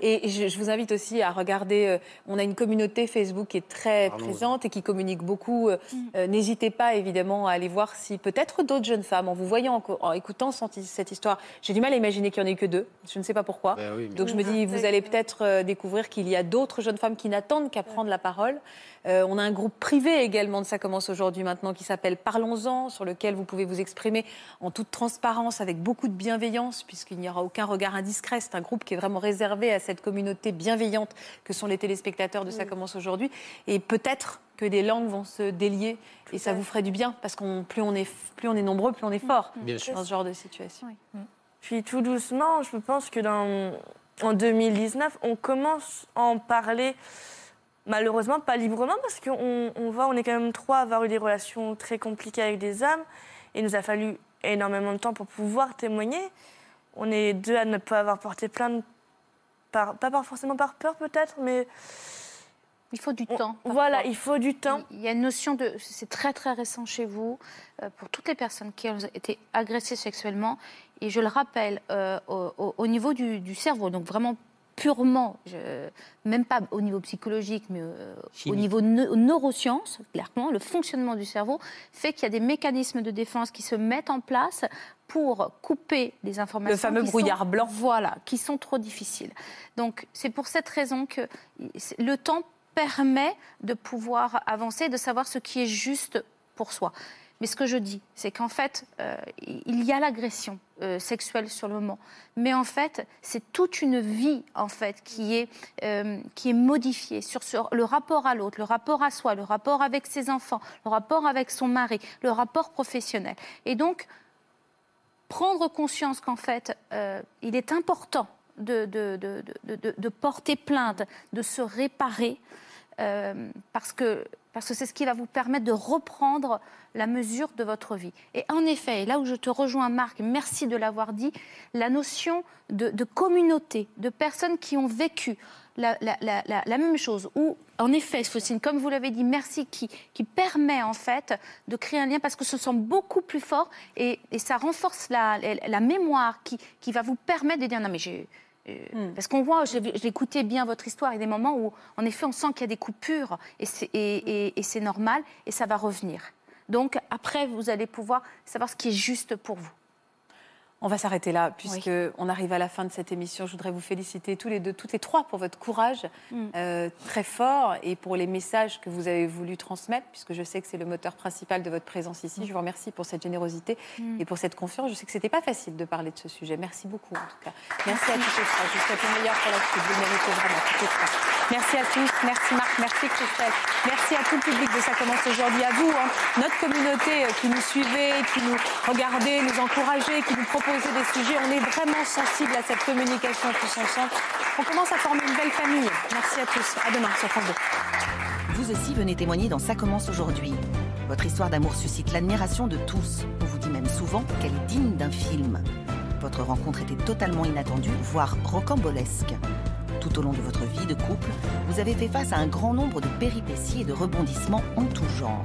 Et je, je vous invite aussi à regarder, euh, on a une communauté Facebook qui est très Pardon. présente et qui communique beaucoup. Euh, euh, N'hésitez pas évidemment à aller voir si peut-être d'autres jeunes femmes, en vous voyant, en, en écoutant cette cette histoire, j'ai du mal à imaginer qu'il n'y en ait que deux, je ne sais pas pourquoi. Ben oui, mais- Donc je me dis, vous allez peut-être euh, découvrir qu'il y a d'autres jeunes femmes qui n'attendent qu'à prendre la parole. Euh, on a un groupe privé également de Ça commence aujourd'hui maintenant qui s'appelle Parlons-en, sur lequel vous pouvez vous exprimer en toute transparence, avec beaucoup de bienveillance, puisqu'il n'y aura aucun regard indiscret. C'est un groupe qui est vraiment réservé à cette communauté bienveillante que sont les téléspectateurs de Ça commence aujourd'hui. Et peut-être que des langues vont se délier et ça vous ferait du bien, parce qu'on plus on est plus on est nombreux, plus on est fort Bien sûr. dans ce genre de situation. Puis tout doucement, je pense que dans, en 2019, on commence à en parler, malheureusement pas librement, parce qu'on on voit, on est quand même trois à avoir eu des relations très compliquées avec des hommes. Et il nous a fallu énormément de temps pour pouvoir témoigner. On est deux à ne pas avoir porté plainte, pas forcément par peur peut-être, mais Il faut du on- temps. voilà, il faut du temps. Il y a une notion de. C'est très très récent chez vous, euh, pour toutes les personnes qui ont été agressées sexuellement. Et je le rappelle, euh, au, au- au niveau du, du cerveau, donc vraiment purement, je- même pas au niveau psychologique, mais euh, au niveau neu- neurosciences, clairement, le fonctionnement du cerveau fait qu'il y a des mécanismes de défense qui se mettent en place pour couper des informations. Le fameux qui sont- brouillard blanc. Voilà, qui sont trop difficiles. Donc c'est pour cette raison que le temps permet de pouvoir avancer, de savoir ce qui est juste pour soi. Mais ce que je dis, c'est qu'en fait, euh, il y a l'agression euh, sexuelle sur le moment, mais en fait, c'est toute une vie en fait qui est euh, qui est modifiée sur le rapport à l'autre, le rapport à soi, le rapport avec ses enfants, le rapport avec son mari, le rapport professionnel. Et donc, prendre conscience qu'en fait, il est important de, porter plainte, de se réparer, euh, parce que parce que c'est ce qui va vous permettre de reprendre la mesure de votre vie. Et en effet, et là où je te rejoins, Marc, merci de l'avoir dit, la notion de, communauté, de personnes qui ont vécu la, même chose, ou en effet, comme vous l'avez dit, merci, qui, qui permet en fait de créer un lien parce que ce sont beaucoup plus fort et, ça renforce la mémoire qui, qui va vous permettre de dire non mais j'ai... euh, Parce qu'on voit, écouté bien votre histoire, il y a des moments où, en effet, on sent qu'il y a des coupures et c'est et- et- et c'est normal et ça va revenir. Donc, après, vous allez pouvoir savoir ce qui est juste pour vous. On va s'arrêter là, puisque on arrive à la fin de cette émission. Je voudrais vous féliciter tous les deux, toutes les trois, pour votre courage Mm. euh, très fort et pour les messages que vous avez voulu transmettre, puisque je sais que c'est le moteur principal de votre présence ici. Je vous remercie pour cette générosité Mm. et pour cette confiance. Je sais que c'était pas facile de parler de ce sujet. Merci beaucoup, en tout cas. Merci à toutes les trois. Je vous souhaite le meilleur pour la suite. Vous méritez vraiment, toutes. Merci à tous. Merci Marc. Merci Christelle. Merci à tout le public de Ça commence aujourd'hui. À vous, hein, notre communauté euh, qui nous suivait, qui nous regardait, nous encourageait, qui nous des sujets. On est vraiment sensible à cette communication tous ensemble. On commence à former une belle famille. Merci à tous. À demain sur France 2. Vous aussi venez témoigner dans Ça commence aujourd'hui. Votre histoire d'amour suscite l'admiration de tous. On vous dit même souvent qu'elle est digne d'un film. Votre rencontre était totalement inattendue, voire rocambolesque. Tout au long de votre vie de couple, vous avez fait face à un grand nombre de péripéties et de rebondissements en tout genre.